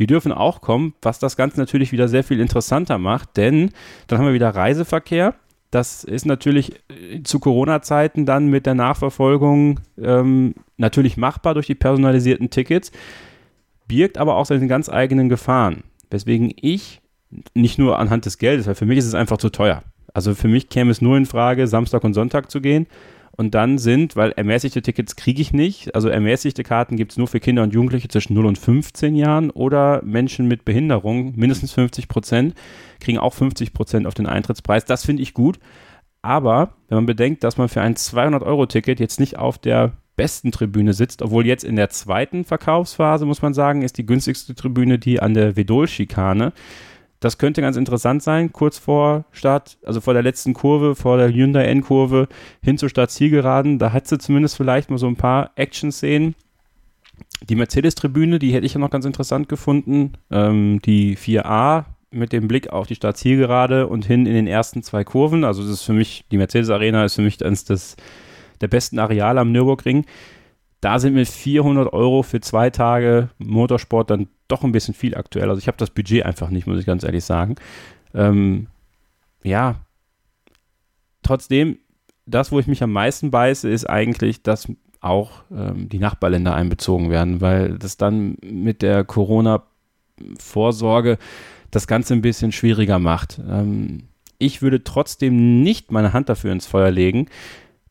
Die dürfen auch kommen, was das Ganze natürlich wieder sehr viel interessanter macht, denn dann haben wir wieder Reiseverkehr. Das ist natürlich äh, zu Corona-Zeiten dann mit der Nachverfolgung ähm, natürlich machbar durch die personalisierten Tickets, birgt aber auch seine ganz eigenen Gefahren. Weswegen ich nicht nur anhand des Geldes, weil für mich ist es einfach zu teuer. Also für mich käme es nur in Frage, Samstag und Sonntag zu gehen. Und dann sind, weil ermäßigte Tickets kriege ich nicht, also ermäßigte Karten gibt es nur für Kinder und Jugendliche zwischen 0 und 15 Jahren oder Menschen mit Behinderung, mindestens 50 Prozent, kriegen auch 50 Prozent auf den Eintrittspreis. Das finde ich gut. Aber wenn man bedenkt, dass man für ein 200-Euro-Ticket jetzt nicht auf der besten Tribüne sitzt, obwohl jetzt in der zweiten Verkaufsphase, muss man sagen, ist die günstigste Tribüne die an der Vedol-Schikane. Das könnte ganz interessant sein, kurz vor Start, also vor der letzten Kurve, vor der Hyundai N-Kurve hin zur Start-Zielgeraden. Da hat sie zumindest vielleicht mal so ein paar Action-Szenen. Die Mercedes-Tribüne, die hätte ich ja noch ganz interessant gefunden. Ähm, die 4a mit dem Blick auf die Start-Zielgerade und hin in den ersten zwei Kurven. Also das ist für mich, die Mercedes-Arena ist für mich eines des, der besten Areale am Nürburgring. Da sind mir 400 Euro für zwei Tage Motorsport dann doch ein bisschen viel aktuell. Also ich habe das Budget einfach nicht, muss ich ganz ehrlich sagen. Ähm, ja, trotzdem, das, wo ich mich am meisten beiße, ist eigentlich, dass auch ähm, die Nachbarländer einbezogen werden, weil das dann mit der Corona-Vorsorge das Ganze ein bisschen schwieriger macht. Ähm, ich würde trotzdem nicht meine Hand dafür ins Feuer legen,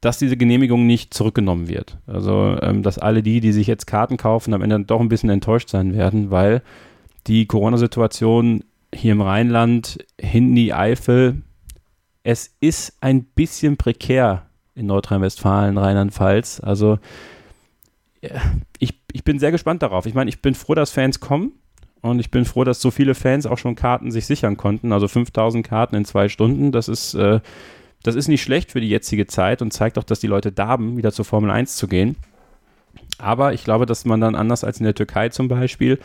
dass diese Genehmigung nicht zurückgenommen wird. Also, ähm, dass alle die, die sich jetzt Karten kaufen, am Ende doch ein bisschen enttäuscht sein werden, weil die Corona-Situation hier im Rheinland, hinten die Eifel, es ist ein bisschen prekär in Nordrhein-Westfalen, Rheinland-Pfalz. Also, ich, ich bin sehr gespannt darauf. Ich meine, ich bin froh, dass Fans kommen. Und ich bin froh, dass so viele Fans auch schon Karten sich sichern konnten. Also 5000 Karten in zwei Stunden. Das ist, äh, das ist nicht schlecht für die jetzige Zeit und zeigt auch, dass die Leute darben, wieder zur Formel 1 zu gehen. Aber ich glaube, dass man dann anders als in der Türkei zum Beispiel,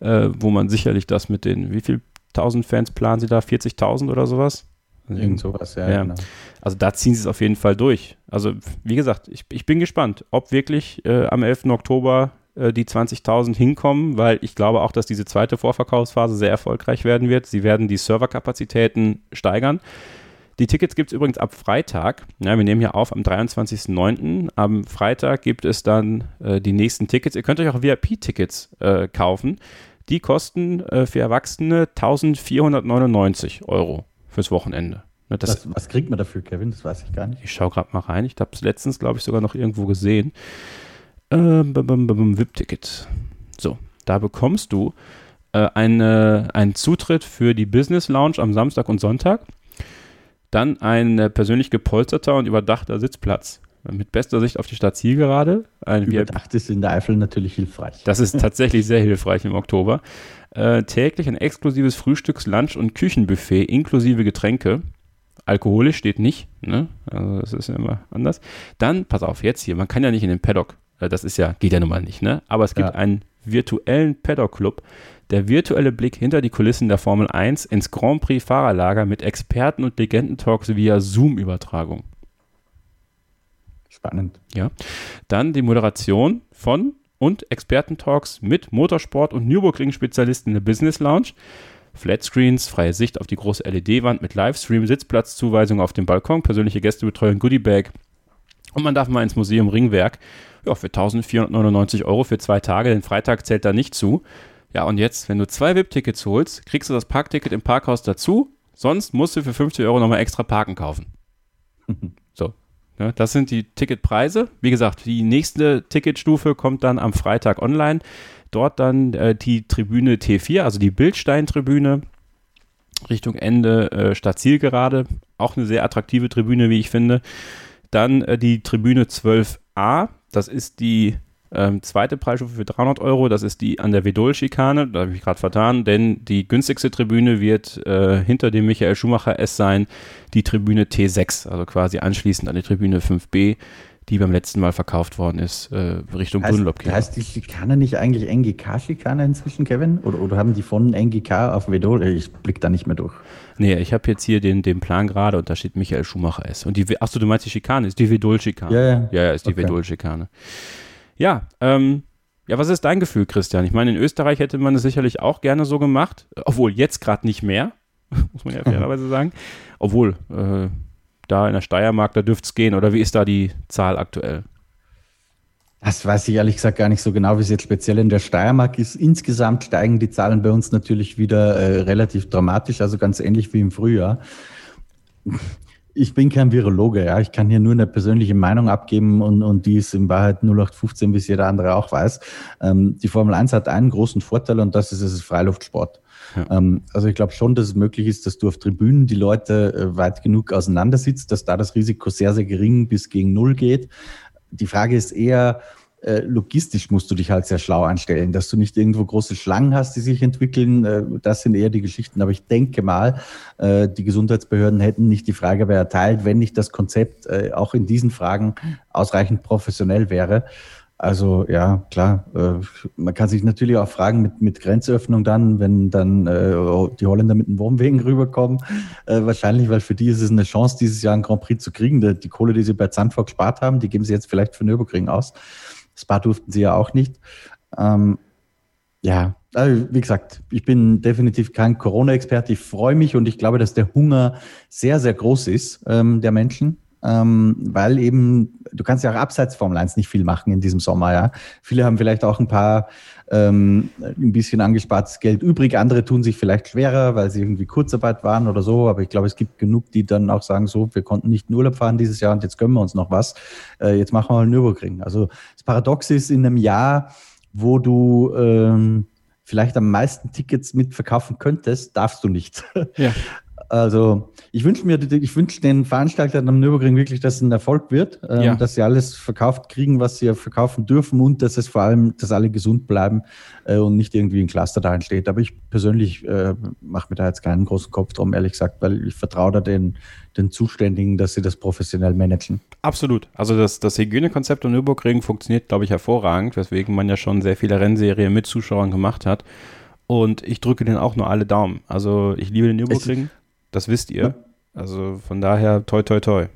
äh, wo man sicherlich das mit den, wie viel tausend Fans planen sie da? 40.000 oder sowas? Irgend sowas, ja, ja. Genau. Also da ziehen sie es auf jeden Fall durch. Also wie gesagt, ich, ich bin gespannt, ob wirklich äh, am 11. Oktober äh, die 20.000 hinkommen, weil ich glaube auch, dass diese zweite Vorverkaufsphase sehr erfolgreich werden wird. Sie werden die Serverkapazitäten steigern. Die Tickets gibt es übrigens ab Freitag. Ja, wir nehmen hier auf am 23.09. Am Freitag gibt es dann äh, die nächsten Tickets. Ihr könnt euch auch VIP-Tickets äh, kaufen. Die kosten äh, für Erwachsene 1499 Euro fürs Wochenende. Ne, was, was, kriegt man dafür, Kevin? Das weiß ich gar nicht. Ich schaue gerade mal rein. Ich habe es letztens, glaube ich, sogar noch irgendwo gesehen. Ähm, VIP-Ticket. So, da bekommst du äh, eine, einen Zutritt für die Business Lounge am Samstag und Sonntag. Dann ein äh, persönlich gepolsterter und überdachter Sitzplatz mit bester Sicht auf die Stadt Zielgerade. Ein Überdacht ist in der Eifel natürlich hilfreich. Das ist tatsächlich sehr hilfreich im Oktober. Äh, täglich ein exklusives Frühstücks-, Lunch- und Küchenbuffet inklusive Getränke. Alkoholisch steht nicht, ne? Also das ist ja immer anders. Dann, pass auf, jetzt hier, man kann ja nicht in den Paddock äh, das ist ja, geht ja nun mal nicht, ne? Aber es gibt ja. einen virtuellen Paddock-Club, der virtuelle Blick hinter die Kulissen der Formel 1 ins Grand Prix Fahrerlager mit Experten und Legendentalks via Zoom-Übertragung. Spannend. Ja. Dann die Moderation von und Expertentalks mit Motorsport- und Nürburgring-Spezialisten in der Business Lounge. Flatscreens, freie Sicht auf die große LED-Wand mit Livestream, Sitzplatzzuweisung auf dem Balkon, persönliche Gästebetreuung, Goodiebag. Und man darf mal ins Museum Ringwerk ja, für 1499 Euro für zwei Tage, den Freitag zählt da nicht zu. Ja, und jetzt, wenn du zwei VIP-Tickets holst, kriegst du das Parkticket im Parkhaus dazu. Sonst musst du für 50 Euro nochmal extra Parken kaufen. so. Ja, das sind die Ticketpreise. Wie gesagt, die nächste Ticketstufe kommt dann am Freitag online. Dort dann äh, die Tribüne T4, also die Bildstein-Tribüne. Richtung Ende äh, statt Zielgerade. Auch eine sehr attraktive Tribüne, wie ich finde. Dann äh, die Tribüne 12a. Das ist die ähm, zweite Preisstufe für 300 Euro. Das ist die an der Vedol-Schikane. Da habe ich gerade vertan, denn die günstigste Tribüne wird äh, hinter dem Michael Schumacher S sein, die Tribüne T6, also quasi anschließend an die Tribüne 5b die beim letzten Mal verkauft worden ist, äh, Richtung Dunlop. Heißt die Schikane nicht eigentlich NGK-Schikane inzwischen, Kevin? Oder, oder haben die von NGK auf Vedol? Ich blick da nicht mehr durch. Nee, ich habe jetzt hier den, den Plan gerade und da steht Michael Schumacher S. Und die, achso, du meinst die Schikane, ist die Vedol-Schikane. Ja, ja. Ja, ja, ist die okay. Vedol-Schikane. Ja, ähm, ja, was ist dein Gefühl, Christian? Ich meine, in Österreich hätte man es sicherlich auch gerne so gemacht, obwohl jetzt gerade nicht mehr, muss man ja fairerweise sagen. Obwohl, äh, da in der Steiermark, da dürfte es gehen. Oder wie ist da die Zahl aktuell? Das weiß ich ehrlich gesagt gar nicht so genau, wie es jetzt speziell in der Steiermark ist. Insgesamt steigen die Zahlen bei uns natürlich wieder äh, relativ dramatisch, also ganz ähnlich wie im Frühjahr. Ich bin kein Virologe, ja. Ich kann hier nur eine persönliche Meinung abgeben und, und die ist in Wahrheit 0815, wie es jeder andere auch weiß. Ähm, die Formel 1 hat einen großen Vorteil und das ist, es ist Freiluftsport. Ja. Ähm, also ich glaube schon, dass es möglich ist, dass du auf Tribünen die Leute äh, weit genug auseinandersitzt, dass da das Risiko sehr, sehr gering bis gegen Null geht. Die Frage ist eher, äh, logistisch musst du dich halt sehr schlau anstellen, dass du nicht irgendwo große Schlangen hast, die sich entwickeln. Äh, das sind eher die Geschichten. Aber ich denke mal, die Gesundheitsbehörden hätten nicht die Frage erteilt, wenn nicht das Konzept auch in diesen Fragen ausreichend professionell wäre. Also ja, klar. Äh, man kann sich natürlich auch fragen mit, mit Grenzöffnung dann, wenn dann äh, die Holländer mit den Wohnwegen rüberkommen. Äh, wahrscheinlich, weil für die ist es eine Chance, dieses Jahr einen Grand Prix zu kriegen. Die, die Kohle, die sie bei Zandvoort gespart haben, die geben sie jetzt vielleicht für Nürburgring aus. Spa durften sie ja auch nicht. Ähm, ja, Also, wie gesagt, ich bin definitiv kein Corona-Experte. Ich freue mich und ich glaube, dass der Hunger sehr, sehr groß ist ähm, der Menschen ähm, weil eben, du kannst ja auch abseits Formel 1 nicht viel machen in diesem Sommer, ja. Viele haben vielleicht auch ein paar, ähm, ein bisschen angespartes Geld übrig, andere tun sich vielleicht schwerer, weil sie irgendwie Kurzarbeit waren oder so, aber ich glaube, es gibt genug, die dann auch sagen, so, wir konnten nicht in Urlaub fahren dieses Jahr und jetzt gönnen wir uns noch was, äh, jetzt machen wir mal einen Nürburgring. Also das Paradox ist, in einem Jahr, wo du ähm, vielleicht am meisten Tickets mitverkaufen könntest, darfst du nicht. Ja. Also ich wünsche mir, ich wünsche den Veranstaltern am Nürburgring wirklich, dass es ein Erfolg wird, ähm, ja. dass sie alles verkauft kriegen, was sie verkaufen dürfen und dass es vor allem, dass alle gesund bleiben äh, und nicht irgendwie ein Cluster da entsteht. Aber ich persönlich äh, mache mir da jetzt keinen großen Kopf drum, ehrlich gesagt, weil ich vertraue da den, den Zuständigen, dass sie das professionell managen. Absolut. Also das, das Hygienekonzept am Nürburgring funktioniert, glaube ich, hervorragend, weswegen man ja schon sehr viele Rennserien mit Zuschauern gemacht hat. Und ich drücke denen auch nur alle Daumen. Also ich liebe den Nürburgring. Das wisst ihr. Also von daher toi toi toi.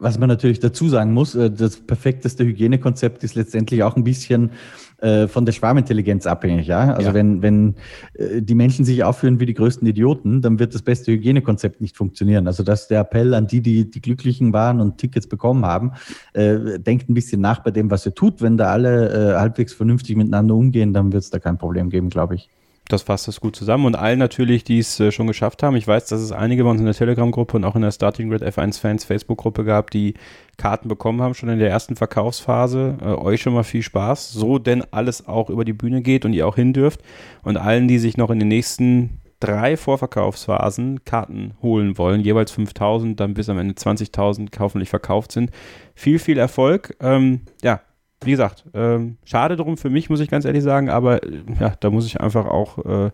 Was man natürlich dazu sagen muss, äh, das perfekteste Hygienekonzept ist letztendlich auch ein bisschen äh, von der Schwarmintelligenz abhängig. Ja? Also ja. wenn, wenn äh, die Menschen sich aufführen wie die größten Idioten, dann wird das beste Hygienekonzept nicht funktionieren. Also das ist der Appell an die, die die Glücklichen waren und Tickets bekommen haben. Denkt ein bisschen nach bei dem, was ihr tut. Wenn da alle halbwegs vernünftig miteinander umgehen, dann wird es da kein Problem geben, glaube ich das fasst das gut zusammen. Und allen natürlich, die es äh, schon geschafft haben. Ich weiß, dass es einige bei uns in der Telegram-Gruppe und auch in der Starting Grid F1 Fans Facebook-Gruppe gab, die Karten bekommen haben, schon in der ersten Verkaufsphase. Äh, euch schon mal viel Spaß. So denn alles auch über die Bühne geht und ihr auch hin dürft. Und allen, die sich noch in den nächsten drei Vorverkaufsphasen Karten holen wollen, jeweils 5000, dann bis am Ende 20.000 hoffentlich verkauft sind. Viel, viel Erfolg. Ähm, ja, wie gesagt, ähm, schade drum für mich, muss ich ganz ehrlich sagen, aber äh, ja, da muss ich einfach auch, äh,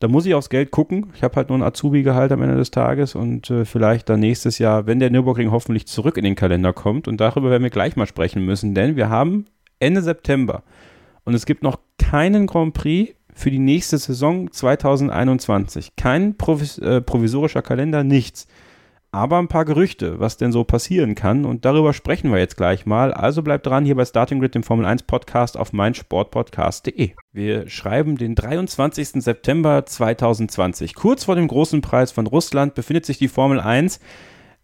da muss ich aufs Geld gucken. Ich habe halt nur ein Azubi-Gehalt am Ende des Tages und äh, vielleicht dann nächstes Jahr, wenn der Nürburgring hoffentlich zurück in den Kalender kommt und darüber werden wir gleich mal sprechen müssen, denn wir haben Ende September und es gibt noch keinen Grand Prix für die nächste Saison 2021. Kein Provis äh, provisorischer Kalender, nichts aber ein paar Gerüchte, was denn so passieren kann. Und darüber sprechen wir jetzt gleich mal. Also bleibt dran hier bei Starting Grid, dem Formel 1 Podcast auf meinsportpodcast.de. Wir schreiben den 23. September 2020. Kurz vor dem großen Preis von Russland befindet sich die Formel 1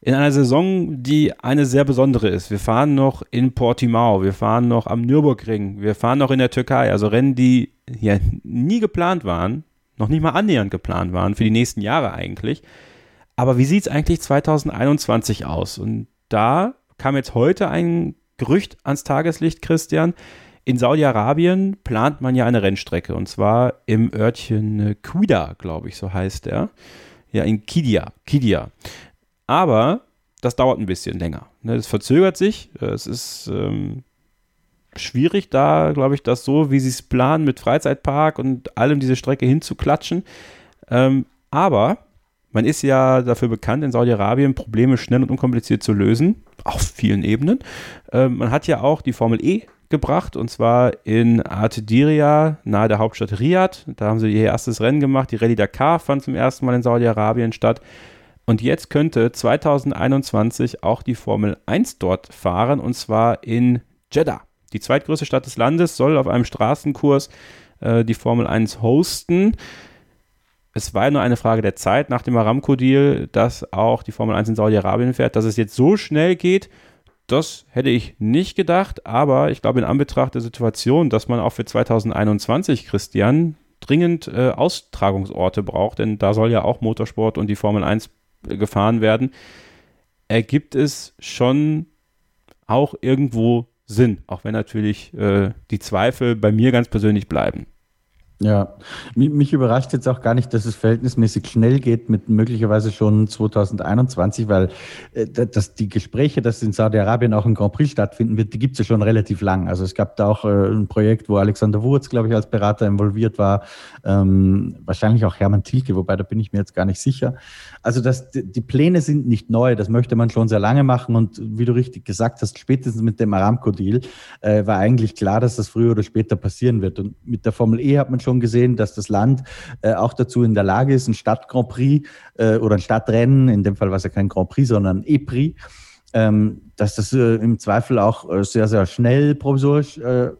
in einer Saison, die eine sehr besondere ist. Wir fahren noch in Portimao, wir fahren noch am Nürburgring, wir fahren noch in der Türkei. Also Rennen, die ja nie geplant waren, noch nicht mal annähernd geplant waren, für die nächsten Jahre eigentlich. Aber wie sieht es eigentlich 2021 aus? Und da kam jetzt heute ein Gerücht ans Tageslicht, Christian. In Saudi-Arabien plant man ja eine Rennstrecke und zwar im Örtchen Quida, glaube ich, so heißt er. Ja, in Kidia. Kidia. Aber das dauert ein bisschen länger. Ne? Es verzögert sich. Es ist ähm, schwierig, da, glaube ich, das so, wie sie es planen, mit Freizeitpark und allem diese Strecke hinzuklatschen. Ähm, aber man ist ja dafür bekannt, in Saudi-Arabien Probleme schnell und unkompliziert zu lösen, auf vielen Ebenen. Äh, man hat ja auch die Formel E gebracht und zwar in Artediria, nahe der Hauptstadt Riyadh. Da haben sie ihr erstes Rennen gemacht. Die Rallye Dakar fand zum ersten Mal in Saudi-Arabien statt. Und jetzt könnte 2021 auch die Formel 1 dort fahren und zwar in Jeddah. Die zweitgrößte Stadt des Landes soll auf einem Straßenkurs äh, die Formel 1 hosten es war nur eine Frage der Zeit nach dem Aramco-Deal, dass auch die Formel 1 in Saudi-Arabien fährt. Dass es jetzt so schnell geht, das hätte ich nicht gedacht, aber ich glaube, in Anbetracht der Situation, dass man auch für 2021, Christian, dringend äh, Austragungsorte braucht, denn da soll ja auch Motorsport und die Formel 1 gefahren werden, ergibt es schon auch irgendwo Sinn, auch wenn natürlich äh, die Zweifel bei mir ganz persönlich bleiben. Ja, mich überrascht jetzt auch gar nicht, dass es verhältnismäßig schnell geht mit möglicherweise schon 2021, weil äh, dass die Gespräche, dass in Saudi-Arabien auch ein Grand Prix stattfinden wird, die gibt es ja schon relativ lang. Also es gab da auch äh, ein Projekt, wo Alexander Wurz, glaube ich, als Berater involviert war, ähm, wahrscheinlich auch Hermann Thielke, wobei da bin ich mir jetzt gar nicht sicher. Also das, die Pläne sind nicht neu, das möchte man schon sehr lange machen und wie du richtig gesagt hast, spätestens mit dem Aramco-Deal äh, war eigentlich klar, dass das früher oder später passieren wird. Und mit der Formel E hat man schon gesehen, dass das Land äh, auch dazu in der Lage ist, ein Stadt-Grand Prix äh, oder ein Stadtrennen, in dem Fall war es ja kein Grand Prix, sondern ein E-Prix, ähm, dass das äh, im Zweifel auch äh, sehr, sehr schnell provisorisch äh,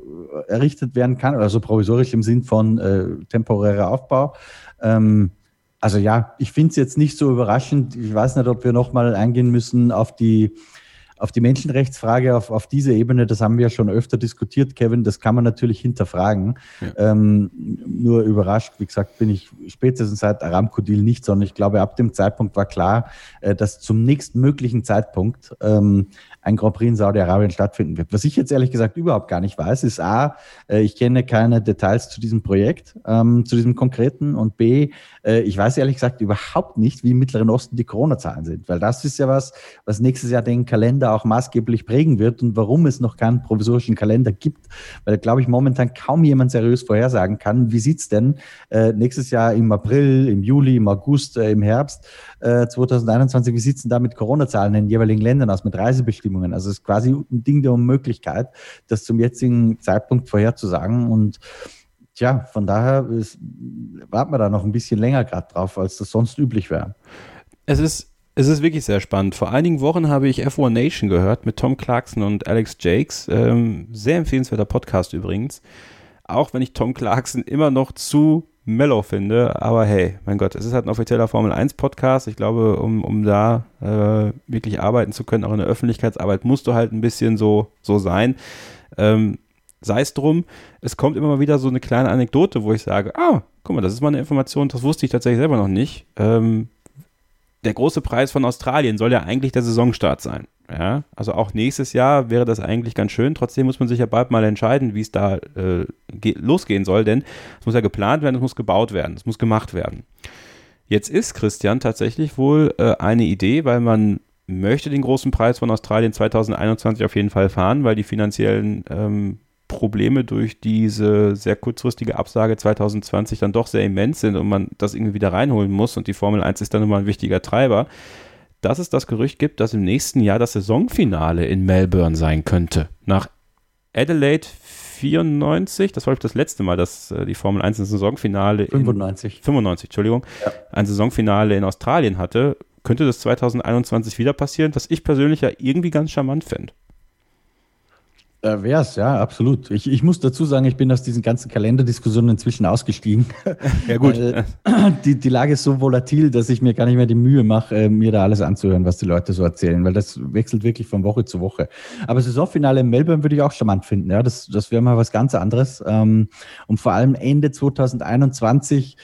errichtet werden kann, also provisorisch im Sinn von äh, temporärer Aufbau. Ähm, also ja, ich finde es jetzt nicht so überraschend. Ich weiß nicht, ob wir nochmal eingehen müssen auf die auf die Menschenrechtsfrage auf, auf diese Ebene, das haben wir ja schon öfter diskutiert, Kevin, das kann man natürlich hinterfragen. Ja. Ähm, nur überrascht, wie gesagt, bin ich spätestens seit Aramco-Deal nicht, sondern ich glaube, ab dem Zeitpunkt war klar, äh, dass zum nächstmöglichen Zeitpunkt ähm, ein Grand Prix in Saudi-Arabien stattfinden wird. Was ich jetzt ehrlich gesagt überhaupt gar nicht weiß, ist A, äh, ich kenne keine Details zu diesem Projekt, ähm, zu diesem konkreten und B, äh, ich weiß ehrlich gesagt überhaupt nicht, wie im Mittleren Osten die Corona-Zahlen sind, weil das ist ja was, was nächstes Jahr den Kalender auch maßgeblich prägen wird und warum es noch keinen provisorischen Kalender gibt, weil, glaube ich, momentan kaum jemand seriös vorhersagen kann, wie sieht's denn äh, nächstes Jahr im April, im Juli, im August, äh, im Herbst äh, 2021, wie sieht's denn da mit Corona-Zahlen in den jeweiligen Ländern aus, mit Reisebestimmungen? Also es ist quasi ein Ding der Unmöglichkeit, das zum jetzigen Zeitpunkt vorherzusagen und Tja, von daher ist, warten wir da noch ein bisschen länger gerade drauf, als das sonst üblich wäre. Es ist, es ist wirklich sehr spannend. Vor einigen Wochen habe ich F1 Nation gehört mit Tom Clarkson und Alex Jakes. Ähm, sehr empfehlenswerter Podcast übrigens. Auch wenn ich Tom Clarkson immer noch zu mellow finde, aber hey, mein Gott, es ist halt ein offizieller Formel 1 Podcast. Ich glaube, um, um da äh, wirklich arbeiten zu können, auch in der Öffentlichkeitsarbeit, musst du halt ein bisschen so, so sein. Ähm, sei es drum, es kommt immer mal wieder so eine kleine Anekdote, wo ich sage, ah, guck mal, das ist mal eine Information, das wusste ich tatsächlich selber noch nicht. Ähm, der große Preis von Australien soll ja eigentlich der Saisonstart sein. Ja, also auch nächstes Jahr wäre das eigentlich ganz schön. Trotzdem muss man sich ja bald mal entscheiden, wie es da äh, losgehen soll, denn es muss ja geplant werden, es muss gebaut werden, es muss gemacht werden. Jetzt ist Christian tatsächlich wohl äh, eine Idee, weil man möchte den großen Preis von Australien 2021 auf jeden Fall fahren, weil die finanziellen ähm, Probleme durch diese sehr kurzfristige Absage 2020 dann doch sehr immens sind und man das irgendwie wieder reinholen muss und die Formel 1 ist dann immer ein wichtiger Treiber, dass es das Gerücht gibt, dass im nächsten Jahr das Saisonfinale in Melbourne sein könnte. Nach Adelaide 94, das war das letzte Mal, dass äh, die Formel 1 ein Saisonfinale 95. In, 95, Entschuldigung, ja. ein Saisonfinale in Australien hatte, könnte das 2021 wieder passieren, was ich persönlich ja irgendwie ganz charmant fände. Äh, Wäre es, ja, absolut. Ich, ich muss dazu sagen, ich bin aus diesen ganzen Kalenderdiskussionen inzwischen ausgestiegen. Ja, gut. die, die Lage ist so volatil, dass ich mir gar nicht mehr die Mühe mache, äh, mir da alles anzuhören, was die Leute so erzählen, weil das wechselt wirklich von Woche zu Woche. Aber Saisonfinale in Melbourne würde ich auch charmant finden. Ja, das, das wäre mal was ganz anderes. Ähm, und vor allem Ende 2021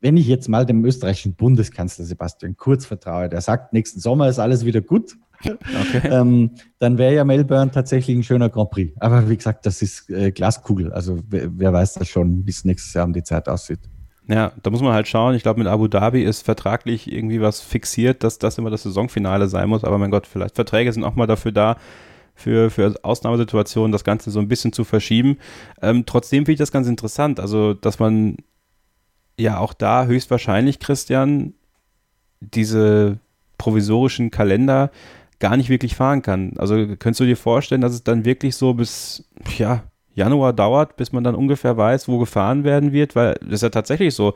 wenn ich jetzt mal dem österreichischen Bundeskanzler Sebastian Kurz vertraue, der sagt, nächsten Sommer ist alles wieder gut, Okay. ähm, dann wäre ja Melbourne tatsächlich ein schöner Grand Prix. Aber wie gesagt, das ist äh, Glaskugel. Also wer, wer weiß das schon, wie es nächstes Jahr um die Zeit aussieht. Ja, da muss man halt schauen. Ich glaube, mit Abu Dhabi ist vertraglich irgendwie was fixiert, dass das immer das Saisonfinale sein muss. Aber mein Gott, vielleicht Verträge sind auch mal dafür da, für, für Ausnahmesituationen das Ganze so ein bisschen zu verschieben. Ähm, trotzdem finde ich das ganz interessant. Also, dass man ja auch da höchstwahrscheinlich, Christian, diese provisorischen Kalender gar nicht wirklich fahren kann. Also könntest du dir vorstellen, dass es dann wirklich so bis ja, Januar dauert, bis man dann ungefähr weiß, wo gefahren werden wird? Weil das ist ja tatsächlich so,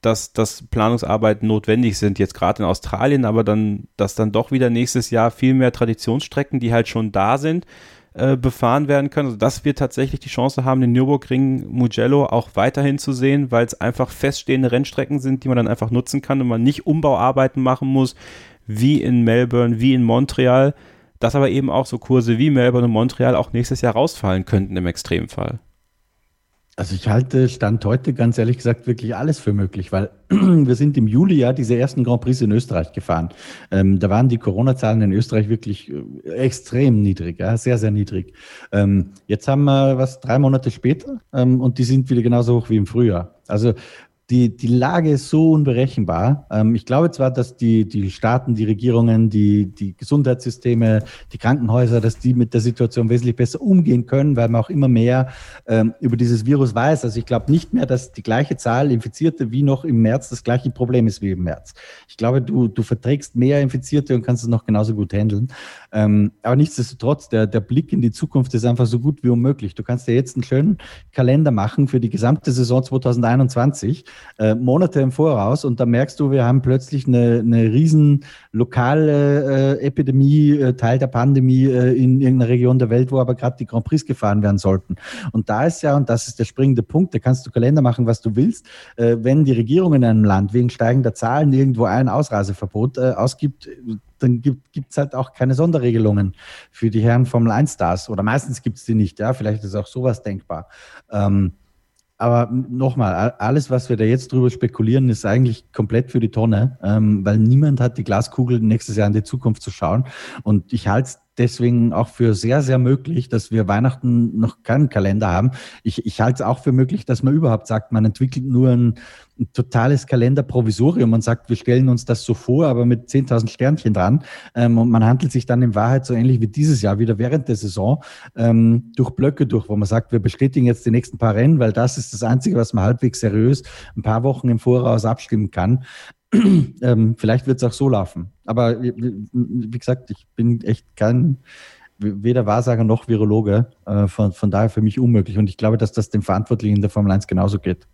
dass, dass Planungsarbeiten notwendig sind, jetzt gerade in Australien, aber dann, dass dann doch wieder nächstes Jahr viel mehr Traditionsstrecken, die halt schon da sind, äh, befahren werden können. Also dass wir tatsächlich die Chance haben, den Nürburgring Mugello auch weiterhin zu sehen, weil es einfach feststehende Rennstrecken sind, die man dann einfach nutzen kann und man nicht Umbauarbeiten machen muss, wie in Melbourne, wie in Montreal, dass aber eben auch so Kurse wie Melbourne und Montreal auch nächstes Jahr rausfallen könnten im Extremfall. Also ich halte Stand heute ganz ehrlich gesagt wirklich alles für möglich, weil wir sind im Juli ja diese ersten Grand Prix in Österreich gefahren. Ähm, da waren die Corona-Zahlen in Österreich wirklich äh, extrem niedrig, ja, sehr, sehr niedrig. Ähm, jetzt haben wir was drei Monate später ähm, und die sind wieder genauso hoch wie im Frühjahr. Also die, die Lage ist so unberechenbar. Ähm, ich glaube zwar, dass die, die Staaten, die Regierungen, die, die Gesundheitssysteme, die Krankenhäuser, dass die mit der Situation wesentlich besser umgehen können, weil man auch immer mehr ähm, über dieses Virus weiß. Also ich glaube nicht mehr, dass die gleiche Zahl Infizierte wie noch im März das gleiche Problem ist wie im März. Ich glaube, du, du verträgst mehr Infizierte und kannst es noch genauso gut handeln. Ähm, aber nichtsdestotrotz, der, der Blick in die Zukunft ist einfach so gut wie unmöglich. Du kannst dir jetzt einen schönen Kalender machen für die gesamte Saison 2021 äh, Monate im Voraus und da merkst du, wir haben plötzlich eine, eine riesen lokale äh, Epidemie, äh, Teil der Pandemie äh, in irgendeiner Region der Welt, wo aber gerade die Grand Prix gefahren werden sollten. Und da ist ja, und das ist der springende Punkt, da kannst du Kalender machen, was du willst, äh, wenn die Regierung in einem Land wegen steigender Zahlen irgendwo ein Ausreiseverbot äh, ausgibt, dann gibt es halt auch keine Sonderregelungen für die Herren Formel 1 Stars oder meistens gibt es die nicht, ja, vielleicht ist auch sowas denkbar. Ähm, aber nochmal, alles, was wir da jetzt drüber spekulieren, ist eigentlich komplett für die Tonne, ähm, weil niemand hat die Glaskugel nächstes Jahr in die Zukunft zu schauen. Und ich halte es deswegen auch für sehr, sehr möglich, dass wir Weihnachten noch keinen Kalender haben. Ich, ich halte es auch für möglich, dass man überhaupt sagt, man entwickelt nur ein, ein totales Kalenderprovisorium und sagt, wir stellen uns das so vor, aber mit 10.000 Sternchen dran. Ähm, und man handelt sich dann in Wahrheit so ähnlich wie dieses Jahr wieder während der Saison ähm, durch Blöcke durch, wo man sagt, wir bestätigen jetzt die nächsten paar Rennen, weil das ist das Einzige, was man halbwegs seriös ein paar Wochen im Voraus abstimmen kann. ähm, vielleicht wird es auch so laufen. Aber wie, gesagt, ich bin echt kein weder Wahrsager noch Virologe. Äh, von, von daher für mich unmöglich. Und ich glaube, dass das dem Verantwortlichen in der Formel 1 genauso geht.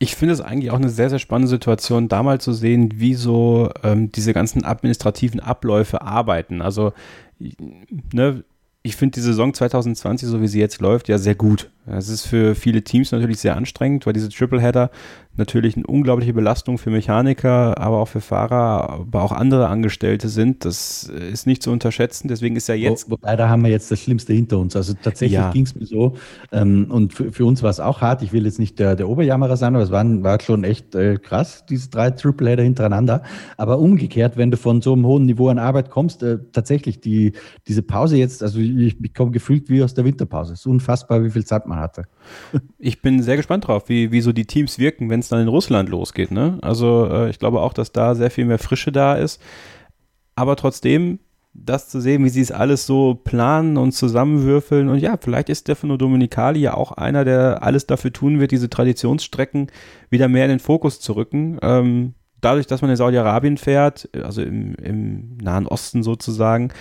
Ich finde es eigentlich auch eine sehr, sehr spannende Situation, da mal zu sehen, wie so ähm, diese ganzen administrativen Abläufe arbeiten. Also, ne, ich finde die Saison 2020, so wie sie jetzt läuft, ja sehr gut. Es ist für viele Teams natürlich sehr anstrengend, weil diese Tripleheader natürlich eine unglaubliche Belastung für Mechaniker, aber auch für Fahrer, aber auch andere Angestellte sind. Das ist nicht zu unterschätzen. Deswegen ist ja jetzt. Wo, wobei, da haben wir jetzt das Schlimmste hinter uns. Also tatsächlich ja. ging es mir so. Ähm, und für, für uns war es auch hart. Ich will jetzt nicht der, der Oberjammerer sein, aber es waren, war schon echt äh, krass, diese drei Tripleheader hintereinander. Aber umgekehrt, wenn du von so einem hohen Niveau an Arbeit kommst, äh, tatsächlich die, diese Pause jetzt, also ich, ich komme gefühlt wie aus der Winterpause. Es ist unfassbar, wie viel Zeit man hatte. Ich bin sehr gespannt drauf, wie, wie so die Teams wirken, wenn es dann in Russland losgeht. Ne? Also äh, ich glaube auch, dass da sehr viel mehr Frische da ist. Aber trotzdem, das zu sehen, wie sie es alles so planen und zusammenwürfeln. Und ja, vielleicht ist Stefano Domenicali ja auch einer, der alles dafür tun wird, diese Traditionsstrecken wieder mehr in den Fokus zu rücken. Ähm, dadurch, dass man in Saudi-Arabien fährt, also im, im Nahen Osten sozusagen,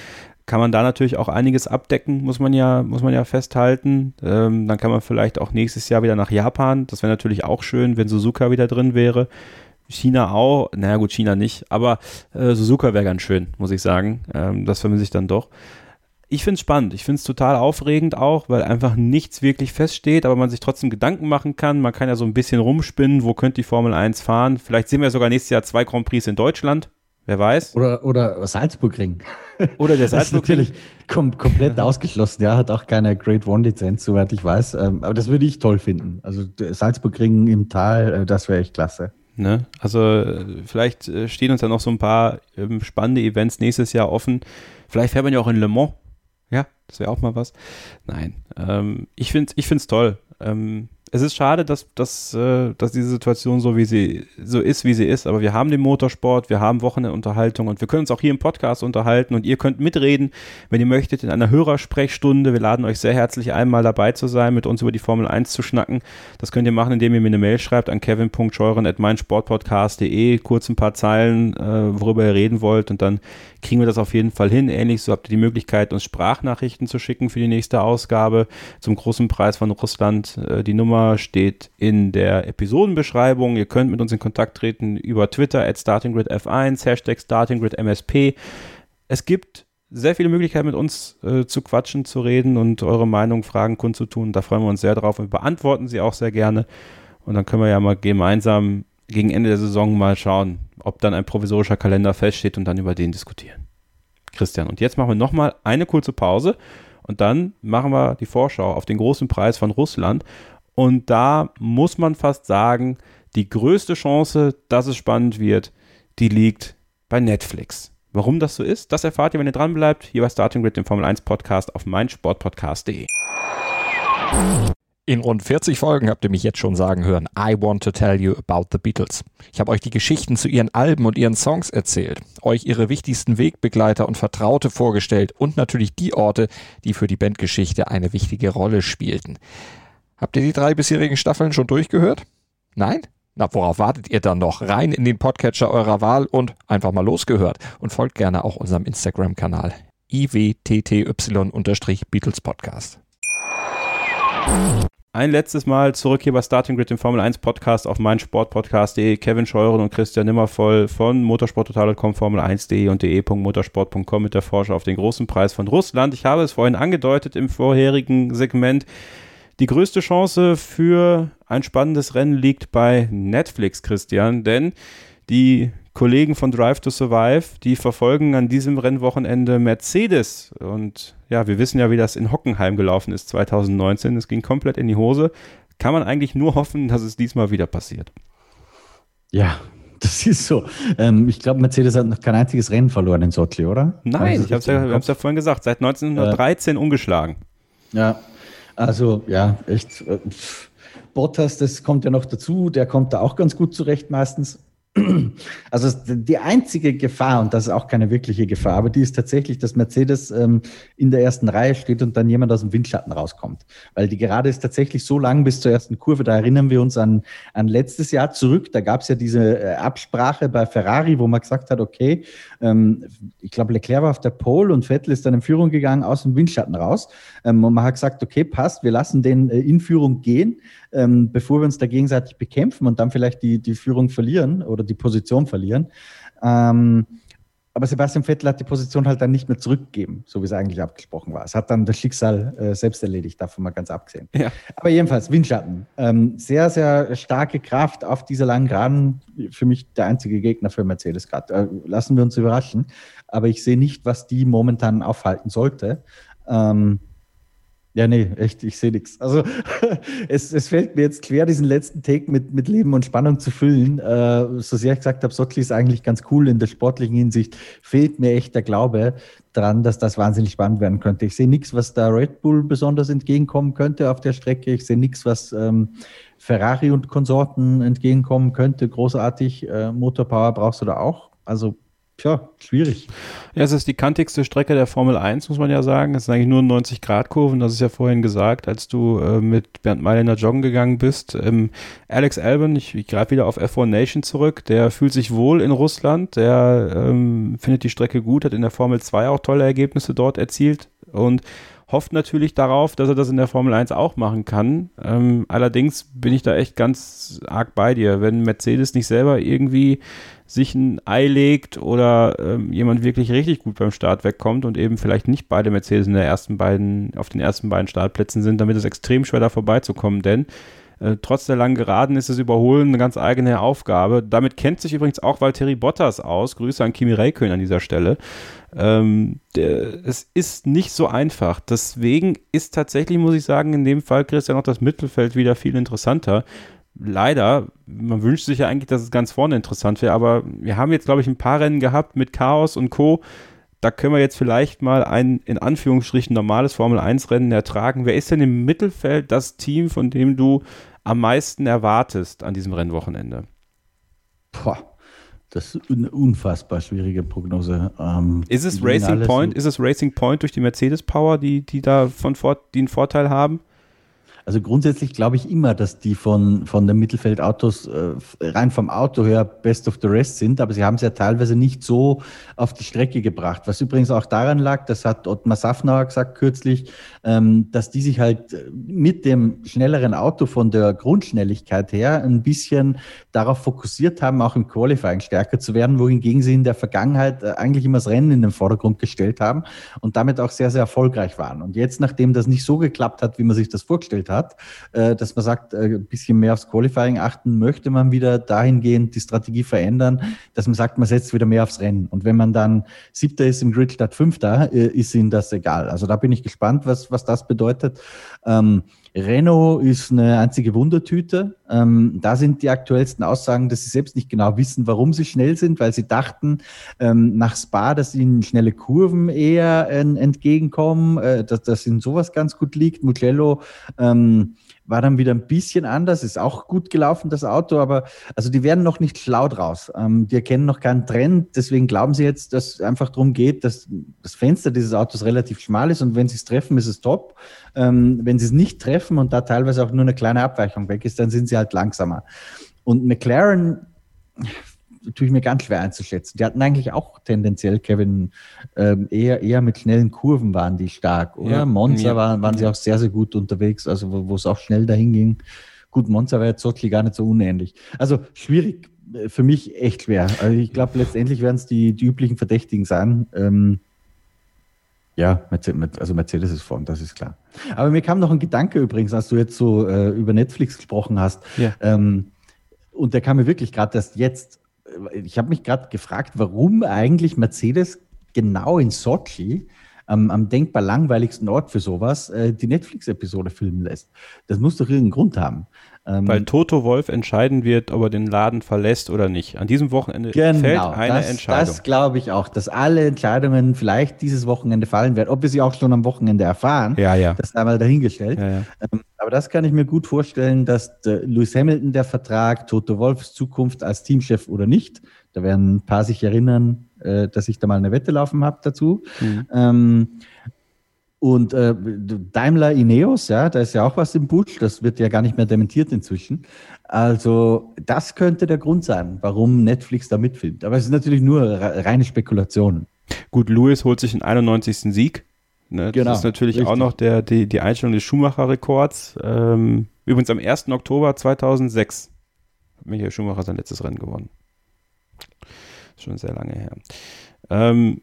kann man da natürlich auch einiges abdecken, muss man ja, muss man ja festhalten. Ähm, dann kann man vielleicht auch nächstes Jahr wieder nach Japan. Das wäre natürlich auch schön, wenn Suzuka wieder drin wäre. China auch, naja gut, China nicht, aber äh, Suzuka wäre ganz schön, muss ich sagen. Ähm, das vermisse ich dann doch. Ich finde es spannend, ich finde es total aufregend auch, weil einfach nichts wirklich feststeht, aber man sich trotzdem Gedanken machen kann. Man kann ja so ein bisschen rumspinnen, wo könnte die Formel 1 fahren. Vielleicht sehen wir sogar nächstes Jahr zwei Grand Prix in Deutschland. Wer weiß? Oder, oder Salzburgring. Oder der Salzburgring. natürlich kom komplett ausgeschlossen. Ja, hat auch keine Grade One-Lizenz, soweit ich weiß. Ähm, aber das würde ich toll finden. Also Salzburgring im Tal, äh, das wäre echt klasse. Ne? Also äh, vielleicht äh, stehen uns ja noch so ein paar ähm, spannende Events nächstes Jahr offen. Vielleicht fährt man ja auch in Le Mans. Ja, das wäre auch mal was. Nein, ähm, ich finde es ich toll. Ähm, es ist schade, dass, dass, äh, dass diese Situation so wie sie so ist, wie sie ist, aber wir haben den Motorsport, wir haben Wochenendunterhaltung und wir können uns auch hier im Podcast unterhalten und ihr könnt mitreden, wenn ihr möchtet, in einer Hörersprechstunde. Wir laden euch sehr herzlich ein, mal dabei zu sein, mit uns über die Formel 1 zu schnacken. Das könnt ihr machen, indem ihr mir eine Mail schreibt an kevin.scheuren.meinsportpodcast.de, kurz ein paar Zeilen, äh, worüber ihr reden wollt und dann kriegen wir das auf jeden Fall hin. Ähnlich so habt ihr die Möglichkeit, uns Sprachnachrichten zu schicken für die nächste Ausgabe zum großen Preis von Russland. Äh, die Nummer steht in der Episodenbeschreibung. Ihr könnt mit uns in Kontakt treten über Twitter at StartingGridF1, Hashtag StartingGridMSP. Es gibt sehr viele Möglichkeiten, mit uns äh, zu quatschen, zu reden und eure Meinung, Fragen kundzutun. Da freuen wir uns sehr drauf und beantworten sie auch sehr gerne. Und dann können wir ja mal gemeinsam gegen Ende der Saison mal schauen, ob dann ein provisorischer Kalender feststeht und dann über den diskutieren. Christian, und jetzt machen wir nochmal eine kurze Pause und dann machen wir die Vorschau auf den großen Preis von Russland. Und da muss man fast sagen, die größte Chance, dass es spannend wird, die liegt bei Netflix. Warum das so ist, das erfahrt ihr, wenn ihr dran bleibt, hier bei Starting Grid, dem Formel 1 Podcast auf meinsportpodcast.de. In rund 40 Folgen habt ihr mich jetzt schon sagen hören, I want to tell you about the Beatles. Ich habe euch die Geschichten zu ihren Alben und ihren Songs erzählt, euch ihre wichtigsten Wegbegleiter und Vertraute vorgestellt und natürlich die Orte, die für die Bandgeschichte eine wichtige Rolle spielten. Habt ihr die drei bisherigen Staffeln schon durchgehört? Nein? Na, worauf wartet ihr dann noch? Rein in den Podcatcher eurer Wahl und einfach mal losgehört. Und folgt gerne auch unserem Instagram-Kanal iwtty-Beatles Podcast. ein letztes Mal zurück hier bei Starting Grid, dem Formel 1 Podcast auf meinsportpodcast.de. Kevin Scheuren und Christian Nimmervoll von motorsporttotal.com, Formel1.de und de.motorsport.com mit der Vorschau auf den großen Preis von Russland. Ich habe es vorhin angedeutet im vorherigen Segment. Die größte Chance für ein spannendes Rennen liegt bei Netflix, Christian, denn die Kollegen von Drive to Survive, die verfolgen an diesem Rennwochenende Mercedes. Und ja, wir wissen ja, wie das in Hockenheim gelaufen ist 2019. Es ging komplett in die Hose. Kann man eigentlich nur hoffen, dass es diesmal wieder passiert. Ja, das ist so. Ähm, ich glaube, Mercedes hat noch kein einziges Rennen verloren in Sochi, oder? Nein, ich habe es ja, ja vorhin gesagt, seit 1913 äh, ungeschlagen. Ja, also ja, echt. Äh, Bottas, das kommt ja noch dazu, der kommt da auch ganz gut zurecht meistens. Also die einzige Gefahr, und das ist auch keine wirkliche Gefahr, aber die ist tatsächlich, dass Mercedes ähm, in der ersten Reihe steht und dann jemand aus dem Windschatten rauskommt. Weil die Gerade ist tatsächlich so lang bis zur ersten Kurve. Da erinnern wir uns an, an letztes Jahr zurück. Da gab es ja diese äh, Absprache bei Ferrari, wo man gesagt hat, okay, ähm, ich glaube, Leclerc war auf der Pole und Vettel ist dann in Führung gegangen aus dem Windschatten raus. Ähm, und man hat gesagt, okay, passt, wir lassen den äh, in Führung gehen ähm, bevor wir uns da gegenseitig bekämpfen und dann vielleicht die, die Führung verlieren oder die Position verlieren. Ähm, aber Sebastian Vettel hat die Position halt dann nicht mehr zurückgegeben, so wie es eigentlich abgesprochen war. Es hat dann das Schicksal äh, selbst erledigt, davon mal ganz abgesehen. Ja. Aber jedenfalls, Windschatten. Ähm, sehr, sehr starke Kraft auf dieser langen Geraden. Für mich der einzige Gegner für Mercedes gerade. Äh, lassen wir uns überraschen. Aber ich sehe nicht, was die momentan aufhalten sollte. Ähm, ja, nee, echt, ich sehe nichts. Also es, es fällt mir jetzt quer, diesen letzten Take mit, mit Leben und Spannung zu füllen. Äh, so sehr ich gesagt habe, Sottli ist eigentlich ganz cool in der sportlichen Hinsicht, fehlt mir echt der Glaube dran, dass das wahnsinnig spannend werden könnte. Ich sehe nichts, was da Red Bull besonders entgegenkommen könnte auf der Strecke. Ich sehe nichts, was ähm, Ferrari und Konsorten entgegenkommen könnte. Großartig. Äh, Motorpower brauchst du da auch. Also Tja, schwierig. Ja, es ist die kantigste Strecke der Formel 1, muss man ja sagen. Es sind eigentlich nur 90-Grad-Kurven, das ist ja vorhin gesagt, als du äh, mit Bernd Meilener joggen gegangen bist. Ähm, Alex Albon, ich, ich greife wieder auf F1 Nation zurück, der fühlt sich wohl in Russland, der ähm, findet die Strecke gut, hat in der Formel 2 auch tolle Ergebnisse dort erzielt und hofft natürlich darauf, dass er das in der Formel 1 auch machen kann. Ähm, allerdings bin ich da echt ganz arg bei dir. Wenn Mercedes nicht selber irgendwie sich ein Ei legt oder ähm, jemand wirklich richtig gut beim Start wegkommt und eben vielleicht nicht beide Mercedes in der ersten beiden, auf den ersten beiden Startplätzen sind, damit es extrem schwer da vorbeizukommen, denn äh, trotz der langen Geraden ist das Überholen eine ganz eigene Aufgabe. Damit kennt sich übrigens auch Valtteri Bottas aus. Grüße an Kimi Räikkönen an dieser Stelle. Ähm, der, es ist nicht so einfach. Deswegen ist tatsächlich, muss ich sagen, in dem Fall Christian auch das Mittelfeld wieder viel interessanter leider, man wünscht sich ja eigentlich, dass es ganz vorne interessant wäre, aber wir haben jetzt, glaube ich, ein paar Rennen gehabt mit Chaos und Co. Da können wir jetzt vielleicht mal ein, in Anführungsstrichen, normales Formel-1-Rennen ertragen. Wer ist denn im Mittelfeld das Team, von dem du am meisten erwartest an diesem Rennwochenende? Boah, das ist eine unfassbar schwierige Prognose. Ähm, ist es Racing Point? Ist es Racing Point durch die Mercedes Power, die, die da von die einen Vorteil haben? Also grundsätzlich glaube ich immer, dass die von, von den Mittelfeldautos äh, rein vom Auto her best of the rest sind, aber sie haben es ja teilweise nicht so auf die Strecke gebracht. Was übrigens auch daran lag, das hat Ottmar Safnauer gesagt kürzlich, ähm, dass die sich halt mit dem schnelleren Auto von der Grundschnelligkeit her ein bisschen darauf fokussiert haben, auch im Qualifying stärker zu werden, wohingegen sie in der Vergangenheit äh, eigentlich immer das Rennen in den Vordergrund gestellt haben und damit auch sehr, sehr erfolgreich waren. Und jetzt, nachdem das nicht so geklappt hat, wie man sich das vorgestellt hat, hat, äh, dass man sagt, äh, ein bisschen mehr aufs Qualifying achten, möchte man wieder dahingehend die Strategie verändern, dass man sagt, man setzt wieder mehr aufs Rennen. Und wenn man dann Siebter ist im Grid statt Fünfter, äh, ist ihnen das egal. Also da bin ich gespannt, was, was das bedeutet. Ähm, Renault ist eine einzige Wundertüte. Ähm, da sind die aktuellsten Aussagen, dass sie selbst nicht genau wissen, warum sie schnell sind, weil sie dachten ähm, nach Spa, dass ihnen schnelle Kurven eher äh, entgegenkommen, äh, dass das in sowas ganz gut liegt. Mugello ähm, war dann wieder ein bisschen anders, ist auch gut gelaufen, das Auto, aber also die werden noch nicht schlau draus. Ähm, die erkennen noch keinen Trend, deswegen glauben sie jetzt, dass es einfach darum geht, dass das Fenster dieses Autos relativ schmal ist und wenn sie es treffen, ist es top. Ähm, wenn sie es nicht treffen und da teilweise auch nur eine kleine Abweichung weg ist, dann sind sie halt langsamer. Und McLaren tue ich mir ganz schwer einzuschätzen. Die hatten eigentlich auch tendenziell, Kevin, ähm, eher, eher mit schnellen Kurven waren die stark, oder? Ja, Monza ja. waren, waren sie auch sehr, sehr gut unterwegs, also wo wo es auch schnell dahin ging. Gut, Monza war jetzt Sochi gar nicht so unähnlich. Also schwierig, äh, für mich echt schwer. Also ich glaube, letztendlich werden es die, die üblichen Verdächtigen sein. Ähm, ja, also Mercedes ist vorn, das ist klar. Aber mir kam noch ein Gedanke übrigens, als du jetzt so äh, über Netflix gesprochen hast. Ja. Ähm, und der kam mir wirklich gerade erst jetzt. Ich habe mich gerade gefragt, warum eigentlich Mercedes genau in Sochi am, am denkbar langweiligsten Ort für sowas äh, die Netflix-Episode filmen lässt. Das muss doch irgendeinen Grund haben. Ähm, Weil Toto Wolf entscheiden wird, ob er den Laden verlässt oder nicht. An diesem Wochenende fällt Genau, eine das, Entscheidung. das glaube ich auch, dass alle Entscheidungen vielleicht dieses Wochenende fallen werden. Ob wir sie auch schon am Wochenende erfahren, ja, ja. das einmal dahingestellt. ja, ja. Ähm, aber das kann ich mir gut vorstellen, dass der Lewis Hamilton der Vertrag, Toto Wolfs Zukunft als Teamchef oder nicht, da werden ein paar sich erinnern, äh, dass ich da mal eine Wette laufen habe dazu. Mhm. Ähm, und äh, Daimler Ineos, ja, da ist ja auch was im Busch, das wird ja gar nicht mehr dementiert inzwischen. Also das könnte der Grund sein, warum Netflix da mitfilmt. Aber es ist natürlich nur re- reine Spekulation. Gut, Lewis holt sich den 91. Sieg. Ne, Genau, das ist natürlich richtig. auch noch der, die, die Einstellung des Schumacher-Rekords. Ähm, übrigens am 1. Oktober 2006 hat Michael Schumacher sein letztes Rennen gewonnen. Ist schon sehr lange her. Ähm,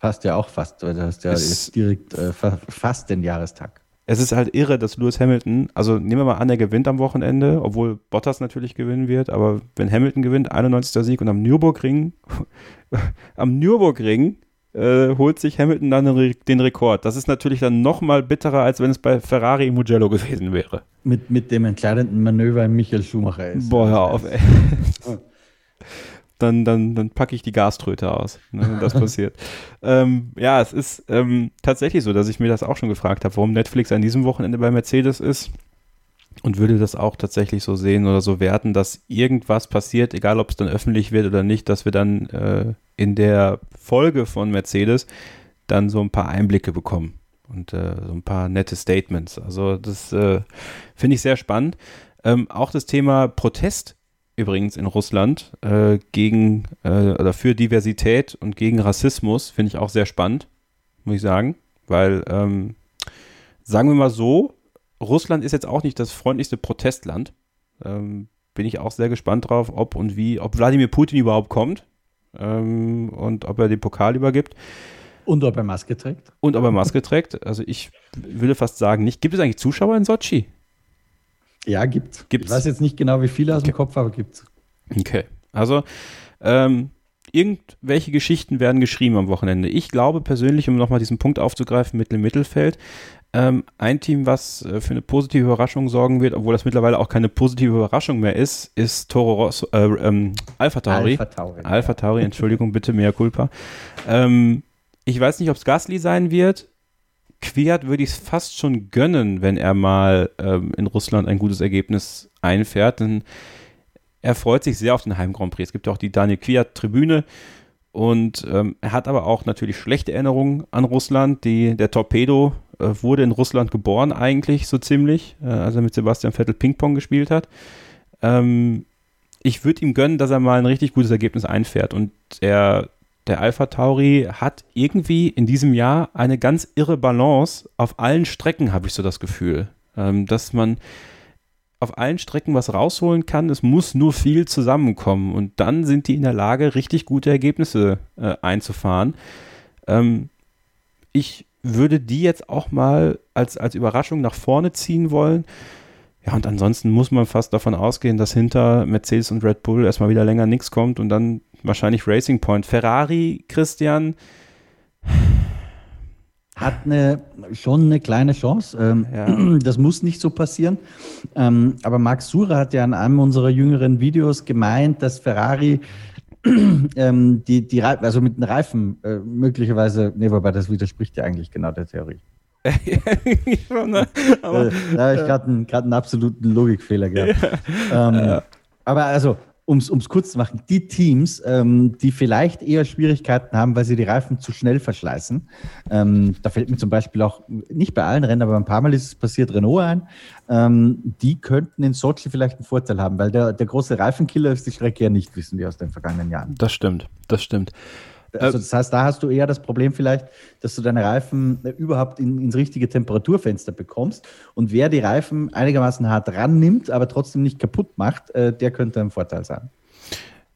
Passt ja auch fast, weil du hast ja jetzt direkt äh, fa fast den Jahrestag. es ist halt irre, dass Lewis Hamilton, also nehmen wir mal an, er gewinnt am Wochenende, obwohl Bottas natürlich gewinnen wird, aber wenn Hamilton gewinnt, 91. Sieg und am Nürburgring, am Nürburgring äh, holt sich Hamilton dann den, Re den Rekord. Das ist natürlich dann nochmal bitterer, als wenn es bei Ferrari im Mugello gewesen wäre. Mit, mit dem entscheidenden Manöver in Michael Schumacher ist. Boah, hör auf, ey. Dann, dann, dann packe ich die Gaströte aus, ne, wenn das passiert. ähm, ja, es ist ähm, tatsächlich so, dass ich mir das auch schon gefragt habe, warum Netflix an diesem Wochenende bei Mercedes ist und würde das auch tatsächlich so sehen oder so werten, dass irgendwas passiert, egal ob es dann öffentlich wird oder nicht, dass wir dann äh, in der Folge von Mercedes dann so ein paar Einblicke bekommen und äh, so ein paar nette Statements. Also das äh, finde ich sehr spannend. Ähm, auch das Thema Protest übrigens in Russland äh, gegen äh, oder für Diversität und gegen Rassismus finde ich auch sehr spannend, muss ich sagen, weil ähm, sagen wir mal so, Russland ist jetzt auch nicht das freundlichste Protestland. Ähm, bin ich auch sehr gespannt drauf, ob und wie, ob Wladimir Putin überhaupt kommt ähm, und ob er den Pokal übergibt Und ob er Maske trägt? und ob er Maske trägt. Also ich würde fast sagen, nicht. Gibt es eigentlich Zuschauer in Sochi? Ja, gibt's. Gibt's. Ich weiß jetzt nicht genau, wie viele aus dem Okay. Kopf, aber gibt's. Okay. Also, ähm, irgendwelche Geschichten werden geschrieben am Wochenende. Ich glaube persönlich, um nochmal diesen Punkt aufzugreifen, Mittel Mittelfeld, ähm, ein Team, was äh, für eine positive Überraschung sorgen wird, obwohl das mittlerweile auch keine positive Überraschung mehr ist, ist Toro Rosso, äh, ähm, Alpha Tauri. Alpha Tauri. Alpha Tauri, Entschuldigung, bitte, mehr Culpa. Ähm, ich weiß nicht, ob es Gasly sein wird. Kwiat würde ich es fast schon gönnen, wenn er mal ähm, in Russland ein gutes Ergebnis einfährt, denn er freut sich sehr auf den Heim Grand Prix. Es gibt ja auch die Daniel Kwiat Tribüne und ähm, er hat aber auch natürlich schlechte Erinnerungen an Russland. Die, der Torpedo wurde in Russland geboren eigentlich so ziemlich, äh, als er mit Sebastian Vettel Ping-Pong gespielt hat. Ähm, ich würde ihm gönnen, dass er mal ein richtig gutes Ergebnis einfährt. Und der, der Alpha Tauri hat irgendwie in diesem Jahr eine ganz irre Balance auf allen Strecken, habe ich so das Gefühl. Ähm, dass man auf allen Strecken was rausholen kann. Es muss nur viel zusammenkommen. Und dann sind die in der Lage, richtig gute Ergebnisse äh, einzufahren. Ähm, ich würde die jetzt auch mal als, als Überraschung nach vorne ziehen wollen. Ja, und ansonsten muss man fast davon ausgehen, dass hinter Mercedes und Red Bull erstmal wieder länger nichts kommt und dann wahrscheinlich Racing Point. Ferrari, Christian, Hat eine, schon eine kleine Chance. Ähm, Ja. Das muss nicht so passieren. Ähm, aber Max Sura hat ja in einem unserer jüngeren Videos gemeint, dass Ferrari ähm, die, die Reifen, also mit den Reifen äh, möglicherweise, nee, wobei das widerspricht ja eigentlich genau der Theorie. aber, äh, da habe ich gerade einen, einen absoluten Logikfehler gehabt. Ähm, Aber also, um es kurz zu machen, die Teams, ähm, die vielleicht eher Schwierigkeiten haben, weil sie die Reifen zu schnell verschleißen, ähm, da fällt mir zum Beispiel auch, nicht bei allen Rennen, aber ein paar Mal ist es passiert, Renault ein, ähm, die könnten in Sochi vielleicht einen Vorteil haben, weil der, der große Reifenkiller ist die Strecke ja nicht, wissen wir aus den vergangenen Jahren. Das stimmt, das stimmt. Also das heißt, da hast du eher das Problem vielleicht, dass du deine Reifen überhaupt in, ins richtige Temperaturfenster bekommst. Und wer die Reifen einigermaßen hart rannimmt, aber trotzdem nicht kaputt macht, äh, der könnte ein Vorteil sein.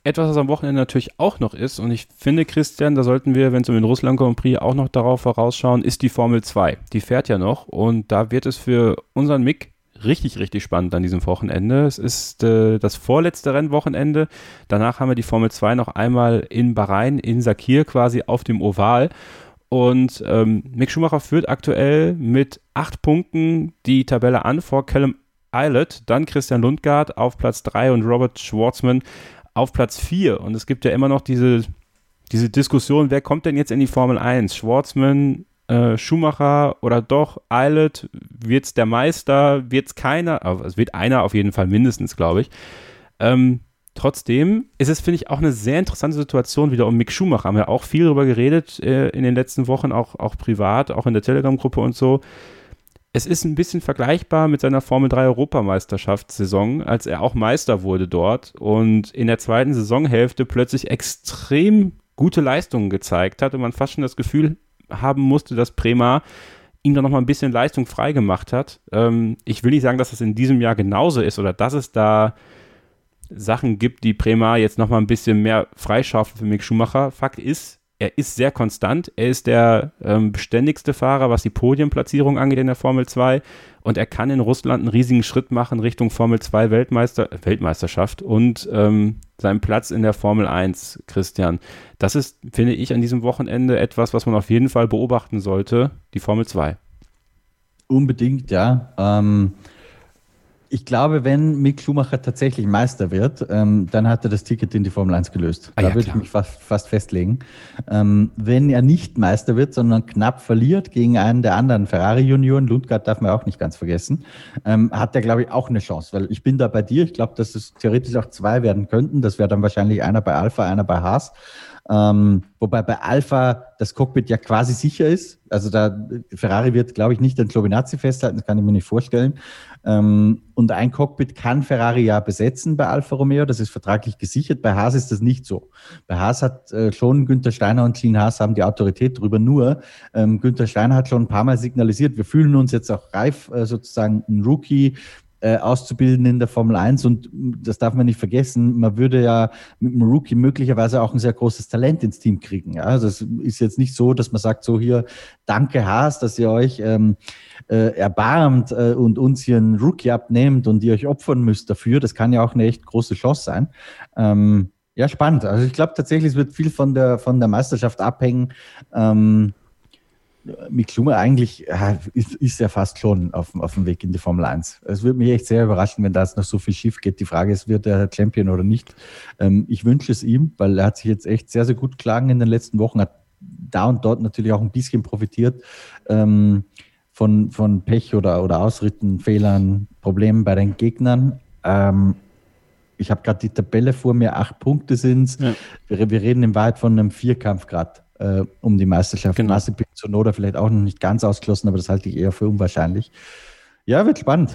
Etwas, was am Wochenende natürlich auch noch ist, und ich finde, Christian, da sollten wir, wenn es um den Russland Grand Prix auch noch darauf vorausschauen, ist die Formel 2. Die fährt ja noch und da wird es für unseren Mick richtig, richtig spannend an diesem Wochenende. Es ist äh, das vorletzte Rennwochenende. Danach haben wir die Formel 2 noch einmal in Bahrain, in Sakir quasi auf dem Oval. Und ähm, Mick Schumacher führt aktuell mit acht Punkten die Tabelle an vor Callum Eilert, dann Christian Lundgaard auf Platz 3 und Robert Schwartzman auf Platz 4. Und es gibt ja immer noch diese, diese Diskussion, wer kommt denn jetzt in die Formel 1? Schwartzman, äh, Schumacher oder doch Eilert, wird es der Meister, wird es keiner, also es wird einer auf jeden Fall mindestens, glaube ich. Ähm, trotzdem ist es, finde ich, auch eine sehr interessante Situation wieder um Mick Schumacher. Haben wir auch viel darüber geredet äh, in den letzten Wochen, auch, auch privat, auch in der Telegram-Gruppe und so. Es ist ein bisschen vergleichbar mit seiner Formel 3 Europameisterschaftssaison, als er auch Meister wurde dort und in der zweiten Saisonhälfte plötzlich extrem gute Leistungen gezeigt hat und man fast schon das Gefühl haben musste, dass Prema ihm dann nochmal ein bisschen Leistung freigemacht hat. Ähm, ich will nicht sagen, dass das in diesem Jahr genauso ist oder dass es da Sachen gibt, die Prema jetzt nochmal ein bisschen mehr freischaufeln für Mick Schumacher. Fakt ist, er ist sehr konstant. Er ist der ähm, beständigste Fahrer, was die Podiumplatzierung angeht in der Formel 2. Und er kann in Russland einen riesigen Schritt machen Richtung Formel 2 Weltmeister, Weltmeisterschaft und ähm, seinen Platz in der Formel 1, Christian. Das ist, finde ich, an diesem Wochenende etwas, was man auf jeden Fall beobachten sollte, die Formel 2. Unbedingt, ja. Ähm, ich glaube, wenn Mick Schumacher tatsächlich Meister wird, ähm, dann hat er das Ticket in die Formel 1 gelöst. Ah, da ja, würde ich mich fast, fast festlegen. Ähm, wenn er nicht Meister wird, sondern knapp verliert gegen einen der anderen Ferrari-Junioren, Lundgaard darf man auch nicht ganz vergessen, ähm, hat er, glaube ich, auch eine Chance. Weil ich bin da bei dir. Ich glaube, dass es theoretisch auch zwei werden könnten. Das wäre dann wahrscheinlich einer bei Alpha, einer bei Haas. Ähm, wobei bei Alpha das Cockpit ja quasi sicher ist. Also da Ferrari wird, glaube ich, nicht an Giovinazzi festhalten, das kann ich mir nicht vorstellen. Ähm, und ein Cockpit kann Ferrari ja besetzen bei Alfa Romeo, das ist vertraglich gesichert. Bei Haas ist das nicht so. Bei Haas hat äh, schon Günther Steiner und Clean Haas haben die Autorität drüber. Nur ähm, Günther Steiner hat schon ein paar Mal signalisiert, wir fühlen uns jetzt auch reif, äh, sozusagen ein Rookie äh, auszubilden in der Formel 1 und das darf man nicht vergessen, man würde ja mit einem Rookie möglicherweise auch ein sehr großes Talent ins Team kriegen. Ja? Also es ist jetzt nicht so, dass man sagt, so hier, danke Haas, dass ihr euch ähm, äh, erbarmt äh, und uns hier einen Rookie abnehmt und ihr euch opfern müsst dafür. Das kann ja auch eine echt große Chance sein. Ähm, ja, spannend. Also ich glaube tatsächlich, es wird viel von der, von der Meisterschaft abhängen. Ähm, Mick Schumer eigentlich ja, ist, ist ja fast schon auf, auf dem Weg in die Formel 1. Es würde mich echt sehr überraschen, wenn da jetzt noch so viel schief geht. Die Frage ist, wird er Champion oder nicht? Ähm, ich wünsche es ihm, weil er hat sich jetzt echt sehr, sehr gut geschlagen in den letzten Wochen, hat da und dort natürlich auch ein bisschen profitiert ähm, von, von Pech oder, oder Ausritten, Fehlern, Problemen bei den Gegnern. Ähm, ich habe gerade die Tabelle vor mir, acht Punkte sind es. Ja. Wir, wir, reden im Wahrheit von einem Vierkampf gerade äh, um die Meisterschaft. Genau. Mazepin Sonoda vielleicht auch noch nicht ganz ausgeschlossen, aber das halte ich eher für unwahrscheinlich. Ja, wird spannend.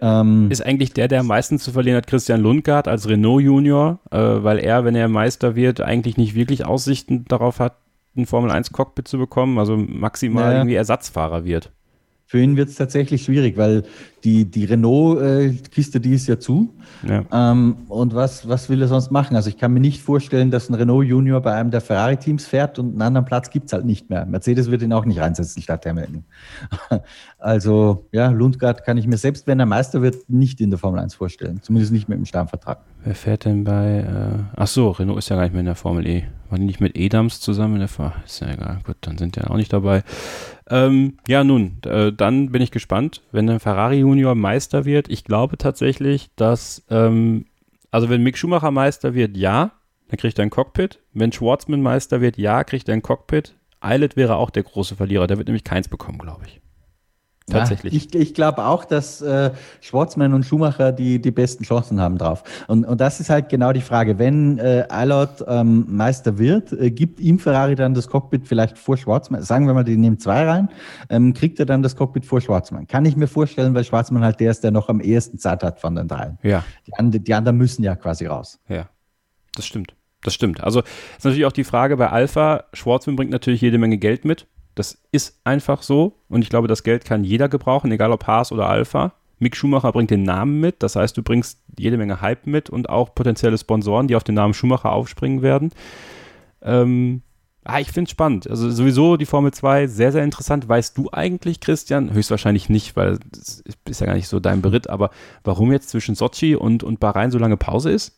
Ähm, ist eigentlich der, der am meisten zu verlieren hat, Christian Lundgaard als Renault Junior, äh, weil er, wenn er Meister wird, eigentlich nicht wirklich Aussichten darauf hat, ein Formel 1 Cockpit zu bekommen, also maximal ja. irgendwie Ersatzfahrer wird. Für ihn wird es tatsächlich schwierig, weil die, die Renault-Kiste, die ist ja zu. Ja. Ähm, und was, was will er sonst machen? Also ich kann mir nicht vorstellen, dass ein Renault Junior bei einem der Ferrari-Teams fährt und einen anderen Platz gibt es halt nicht mehr. Mercedes wird ihn auch nicht reinsetzen statt Hamilton. also ja, Lundgaard kann ich mir selbst, wenn er Meister wird, nicht in der Formel 1 vorstellen. Zumindest nicht mit dem Stammvertrag. Wer fährt denn bei, äh, ach so, Renault ist ja gar nicht mehr in der Formel E. Waren die nicht mit Edams zusammen der Formel? Ist ja egal, gut, dann sind die ja auch nicht dabei. Ähm, ja, nun, äh, dann bin ich gespannt, wenn der Ferrari Junior Meister wird. Ich glaube tatsächlich, dass, ähm, also wenn Mick Schumacher Meister wird, ja, dann kriegt er ein Cockpit. Wenn Schwarzman Meister wird, ja, kriegt er ein Cockpit. Eilert wäre auch der große Verlierer, der wird nämlich keins bekommen, glaube ich. Tatsächlich. Ja, ich ich glaube auch, dass äh, Schwarzmann und Schumacher die, die besten Chancen haben drauf. Und, und das ist halt genau die Frage. Wenn äh, Allot ähm, Meister wird, äh, gibt ihm Ferrari dann das Cockpit vielleicht vor Schwarzmann? Sagen wir mal, die nehmen zwei rein, ähm, kriegt er dann das Cockpit vor Schwarzmann? Kann ich mir vorstellen, weil Schwarzmann halt der ist, der noch am ehesten Zeit hat von den dreien. Ja. Die, and die anderen müssen ja quasi raus. Ja, das stimmt. Das stimmt. Also ist natürlich auch die Frage bei Alpha, Schwarzmann bringt natürlich jede Menge Geld mit. Das ist einfach so. Und ich glaube, das Geld kann jeder gebrauchen, egal ob Haas oder Alpha. Mick Schumacher bringt den Namen mit. Das heißt, du bringst jede Menge Hype mit und auch potenzielle Sponsoren, die auf den Namen Schumacher aufspringen werden. Ähm, ah, ich finde es spannend. Also sowieso die Formel 2 sehr, sehr interessant. Weißt du eigentlich, Christian? Höchstwahrscheinlich nicht, weil das ist ja gar nicht so dein Beritt. Aber warum jetzt zwischen Sochi und, und Bahrain so lange Pause ist?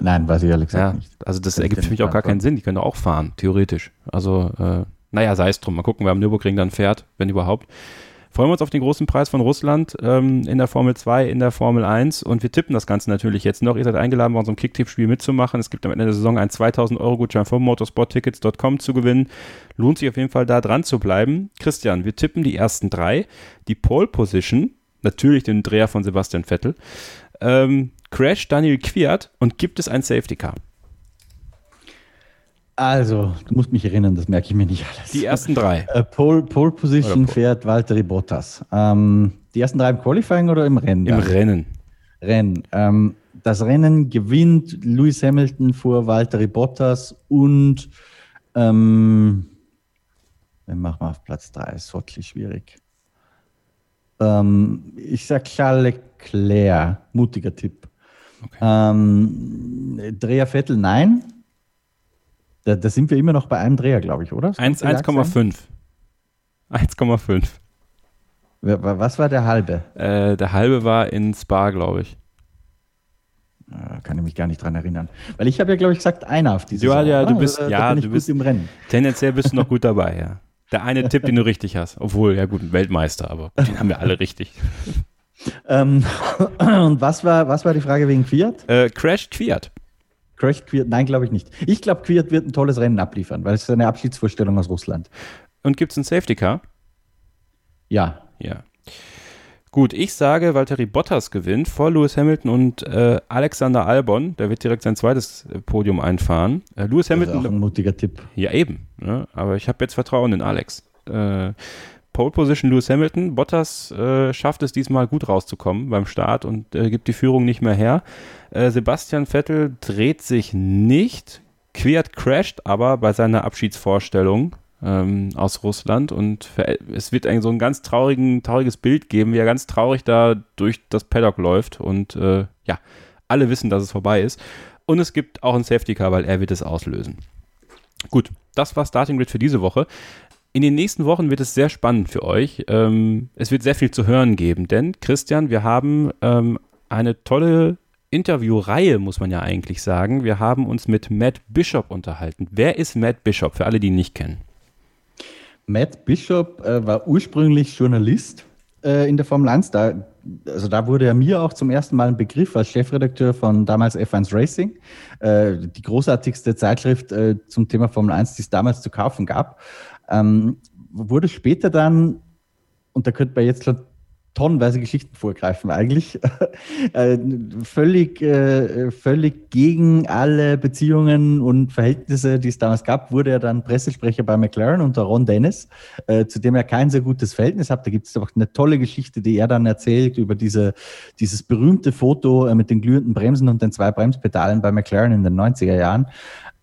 Nein, weiß ich ehrlich Ja, gesagt nicht. also das Kann ergibt für mich auch gar keinen. Sinn. Die können auch fahren, theoretisch. Also, äh, naja, sei es drum. Mal gucken, wer am Nürburgring dann fährt, wenn überhaupt. Freuen wir uns auf den großen Preis von Russland ähm, in der Formel 2, in der Formel 1 und wir tippen das Ganze natürlich jetzt noch. Ihr seid eingeladen, bei unserem Kicktipp-Spiel mitzumachen. Es gibt am Ende der Saison einen 2000 Euro Gutschein von motorsporttickets.com zu gewinnen. Lohnt sich auf jeden Fall da dran zu bleiben. Christian, wir tippen die ersten drei. Die Pole Position, natürlich den Dreher von Sebastian Vettel. Ähm, Crash Daniel Quiert und gibt es ein Safety Car? Also, du musst mich erinnern, das merke ich mir nicht alles. Die ersten drei. Äh, Pole, Pole Position Pole. fährt Valtteri Bottas. Ähm, die ersten drei im Qualifying oder im Rennen? Im Rennen. Rennen. Ähm, das Rennen gewinnt Lewis Hamilton vor Valtteri Bottas und ähm, wen machen wir auf Platz 3? Ist wirklich schwierig. Ähm, ich sag Charles Leclerc, mutiger Tipp. Okay. Ähm, Dreher Vettel, nein. Da, da sind wir immer noch bei einem Dreher, glaube ich, oder? Das Eins- könnte Jagd sein. 1,5. 1,5. Wer- wa- Was war der halbe? Äh, der halbe war in Spa, glaube ich. Äh, Kann ich mich gar nicht dran erinnern. Weil ich habe ja, glaube ich, gesagt, einer auf diese Ja, ja, du bist- Da- ja, du bist- im Rennen. Tendenziell bist du noch gut dabei, ja. Der eine Tipp, den du richtig hast. Obwohl, ja gut, Weltmeister, aber den haben wir alle richtig. Ähm, und was war, was war die Frage wegen Fiat? Äh, Crash Quiert. Crash Quiert? Nein, glaube ich nicht. Ich glaube, Quiert wird ein tolles Rennen abliefern, weil es ist eine Abschiedsvorstellung aus Russland. Und gibt es ein Safety Car? Ja. Ja. Gut, ich sage, Valtteri Bottas gewinnt vor Lewis Hamilton und äh, Alexander Albon. Der wird direkt sein zweites äh, Podium einfahren. Äh, Lewis Das ist Hamilton auch ein mutiger Tipp. Ja, eben. Ne? Aber ich habe jetzt Vertrauen in Alex. Äh, Pole Position Lewis Hamilton. Bottas äh, schafft es diesmal gut rauszukommen beim Start und äh, gibt die Führung nicht mehr her. Äh, Sebastian Vettel dreht sich nicht. Quiert crasht aber bei seiner Abschiedsvorstellung ähm, aus Russland und es wird ein, so ein ganz traurigen, trauriges Bild geben, wie er ganz traurig da durch das Paddock läuft und äh, ja, alle wissen, dass es vorbei ist. Und es gibt auch ein Safety Car, weil er wird es auslösen. Gut, das war Starting Grid für diese Woche. In den nächsten Wochen wird es sehr spannend für euch. Ähm, es wird sehr viel zu hören geben, denn Christian, wir haben ähm, eine tolle Interviewreihe, muss man ja eigentlich sagen. Wir haben uns mit Matt Bishop unterhalten. Wer ist Matt Bishop, für alle, die ihn nicht kennen? Matt Bishop äh, war ursprünglich Journalist äh, in der Formel 1. Da, also da wurde er mir auch zum ersten Mal ein Begriff als Chefredakteur von damals F1 Racing, äh, die großartigste Zeitschrift äh, zum Thema Formel 1, die es damals zu kaufen gab. Ähm, wurde später dann, und da könnte man jetzt schon tonnenweise Geschichten vorgreifen eigentlich, äh, völlig, äh, völlig gegen alle Beziehungen und Verhältnisse, die es damals gab, wurde er dann Pressesprecher bei McLaren unter Ron Dennis, äh, zu dem er kein sehr gutes Verhältnis hat. Da gibt es auch eine tolle Geschichte, die er dann erzählt über diese, dieses berühmte Foto äh, mit den glühenden Bremsen und den zwei Bremspedalen bei McLaren in den 90er Jahren.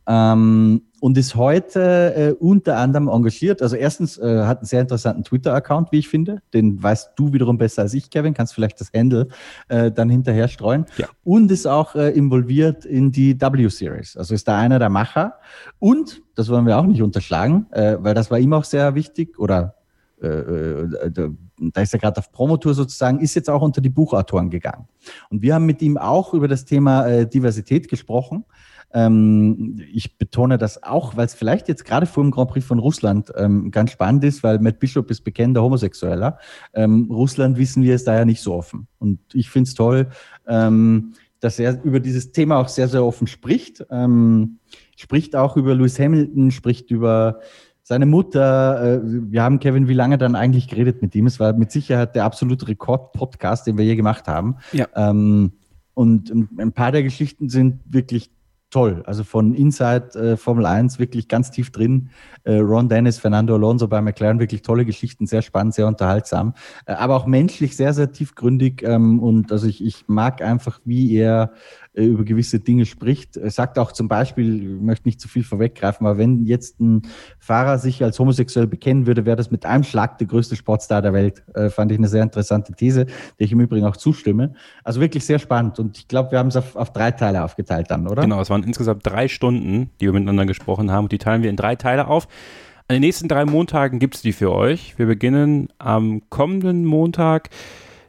Ähm, und ist heute äh, unter anderem engagiert. Also erstens äh, hat einen sehr interessanten Twitter-Account, wie ich finde. Den weißt du wiederum besser als ich, Kevin. Kannst vielleicht das Handle äh, dann hinterher streuen. Ja. Und ist auch äh, involviert in die W-Series. Also ist da einer der Macher. Und, das wollen wir auch nicht unterschlagen, äh, weil das war ihm auch sehr wichtig oder äh, äh, da ist er gerade auf Promotour sozusagen, ist jetzt auch unter die Buchautoren gegangen. Und wir haben mit ihm auch über das Thema äh, Diversität gesprochen. Ähm, ich betone das auch, weil es vielleicht jetzt gerade vor dem Grand Prix von Russland ähm, ganz spannend ist, weil Matt Bishop ist bekennender Homosexueller. Ähm, Russland wissen wir ist da ja nicht so offen. Und ich finde es toll, ähm, dass er über dieses Thema auch sehr, sehr offen spricht. Ähm, spricht auch über Lewis Hamilton, spricht über seine Mutter, äh, wir haben Kevin, wie lange dann eigentlich geredet mit ihm? Es war mit Sicherheit der absolute Rekord-Podcast, den wir je gemacht haben. Ja. Ähm, und ein paar der Geschichten sind wirklich toll. Also von Inside äh, Formel 1 wirklich ganz tief drin. Äh, Ron Dennis, Fernando Alonso bei McLaren, wirklich tolle Geschichten, sehr spannend, sehr unterhaltsam. Äh, aber auch menschlich sehr, sehr tiefgründig. Ähm, und also ich, ich mag einfach, wie er über gewisse Dinge spricht. Er sagt auch zum Beispiel, ich möchte nicht zu viel vorweggreifen, aber wenn jetzt ein Fahrer sich als homosexuell bekennen würde, wäre das mit einem Schlag der größte Sportstar der Welt. Äh, fand ich eine sehr interessante These, der ich im Übrigen auch zustimme. Also wirklich sehr spannend und ich glaube, wir haben es auf, auf drei Teile aufgeteilt dann, oder? Genau, es waren insgesamt drei Stunden, die wir miteinander gesprochen haben und die teilen wir in drei Teile auf. An den nächsten drei Montagen gibt es die für euch. Wir beginnen am kommenden Montag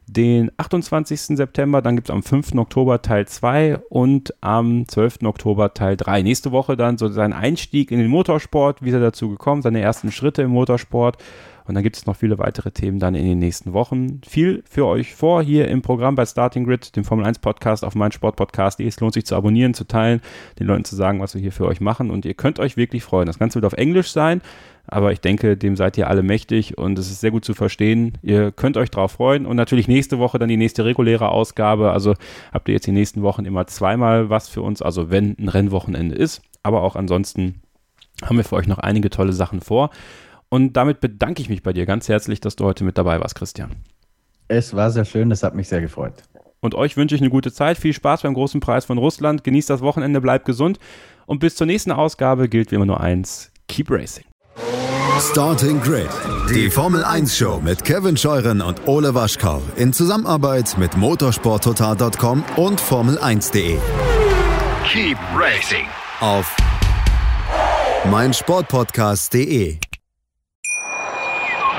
den 28. September, dann gibt es am 5. Oktober Teil 2 und am 12. Oktober Teil 3. Nächste Woche dann so sein Einstieg in den Motorsport, wie ist er dazu gekommen, seine ersten Schritte im Motorsport. Und dann gibt es noch viele weitere Themen dann in den nächsten Wochen. Viel für euch vor hier im Programm bei Starting Grid, dem Formel 1 Podcast auf meinsportpodcast.de. Es lohnt sich zu abonnieren, zu teilen, den Leuten zu sagen, was wir hier für euch machen. Und ihr könnt euch wirklich freuen. Das Ganze wird auf Englisch sein aber ich denke, dem seid ihr alle mächtig und es ist sehr gut zu verstehen. Ihr könnt euch darauf freuen und natürlich nächste Woche dann die nächste reguläre Ausgabe. Also habt ihr jetzt die nächsten Wochen immer zweimal was für uns, also wenn ein Rennwochenende ist. Aber auch ansonsten haben wir für euch noch einige tolle Sachen vor. Und damit bedanke ich mich bei dir ganz herzlich, dass du heute mit dabei warst, Christian. Es war sehr schön, das hat mich sehr gefreut. Und euch wünsche ich eine gute Zeit, viel Spaß beim großen Preis von Russland, genießt das Wochenende, bleibt gesund und bis zur nächsten Ausgabe gilt wie immer nur eins, keep racing. Starting Grid, die Formel 1 Show mit Kevin Scheuren und Ole Waschkau in Zusammenarbeit mit motorsporttotal.com und Formel1.de. Keep racing Auf meinsportpodcast.de.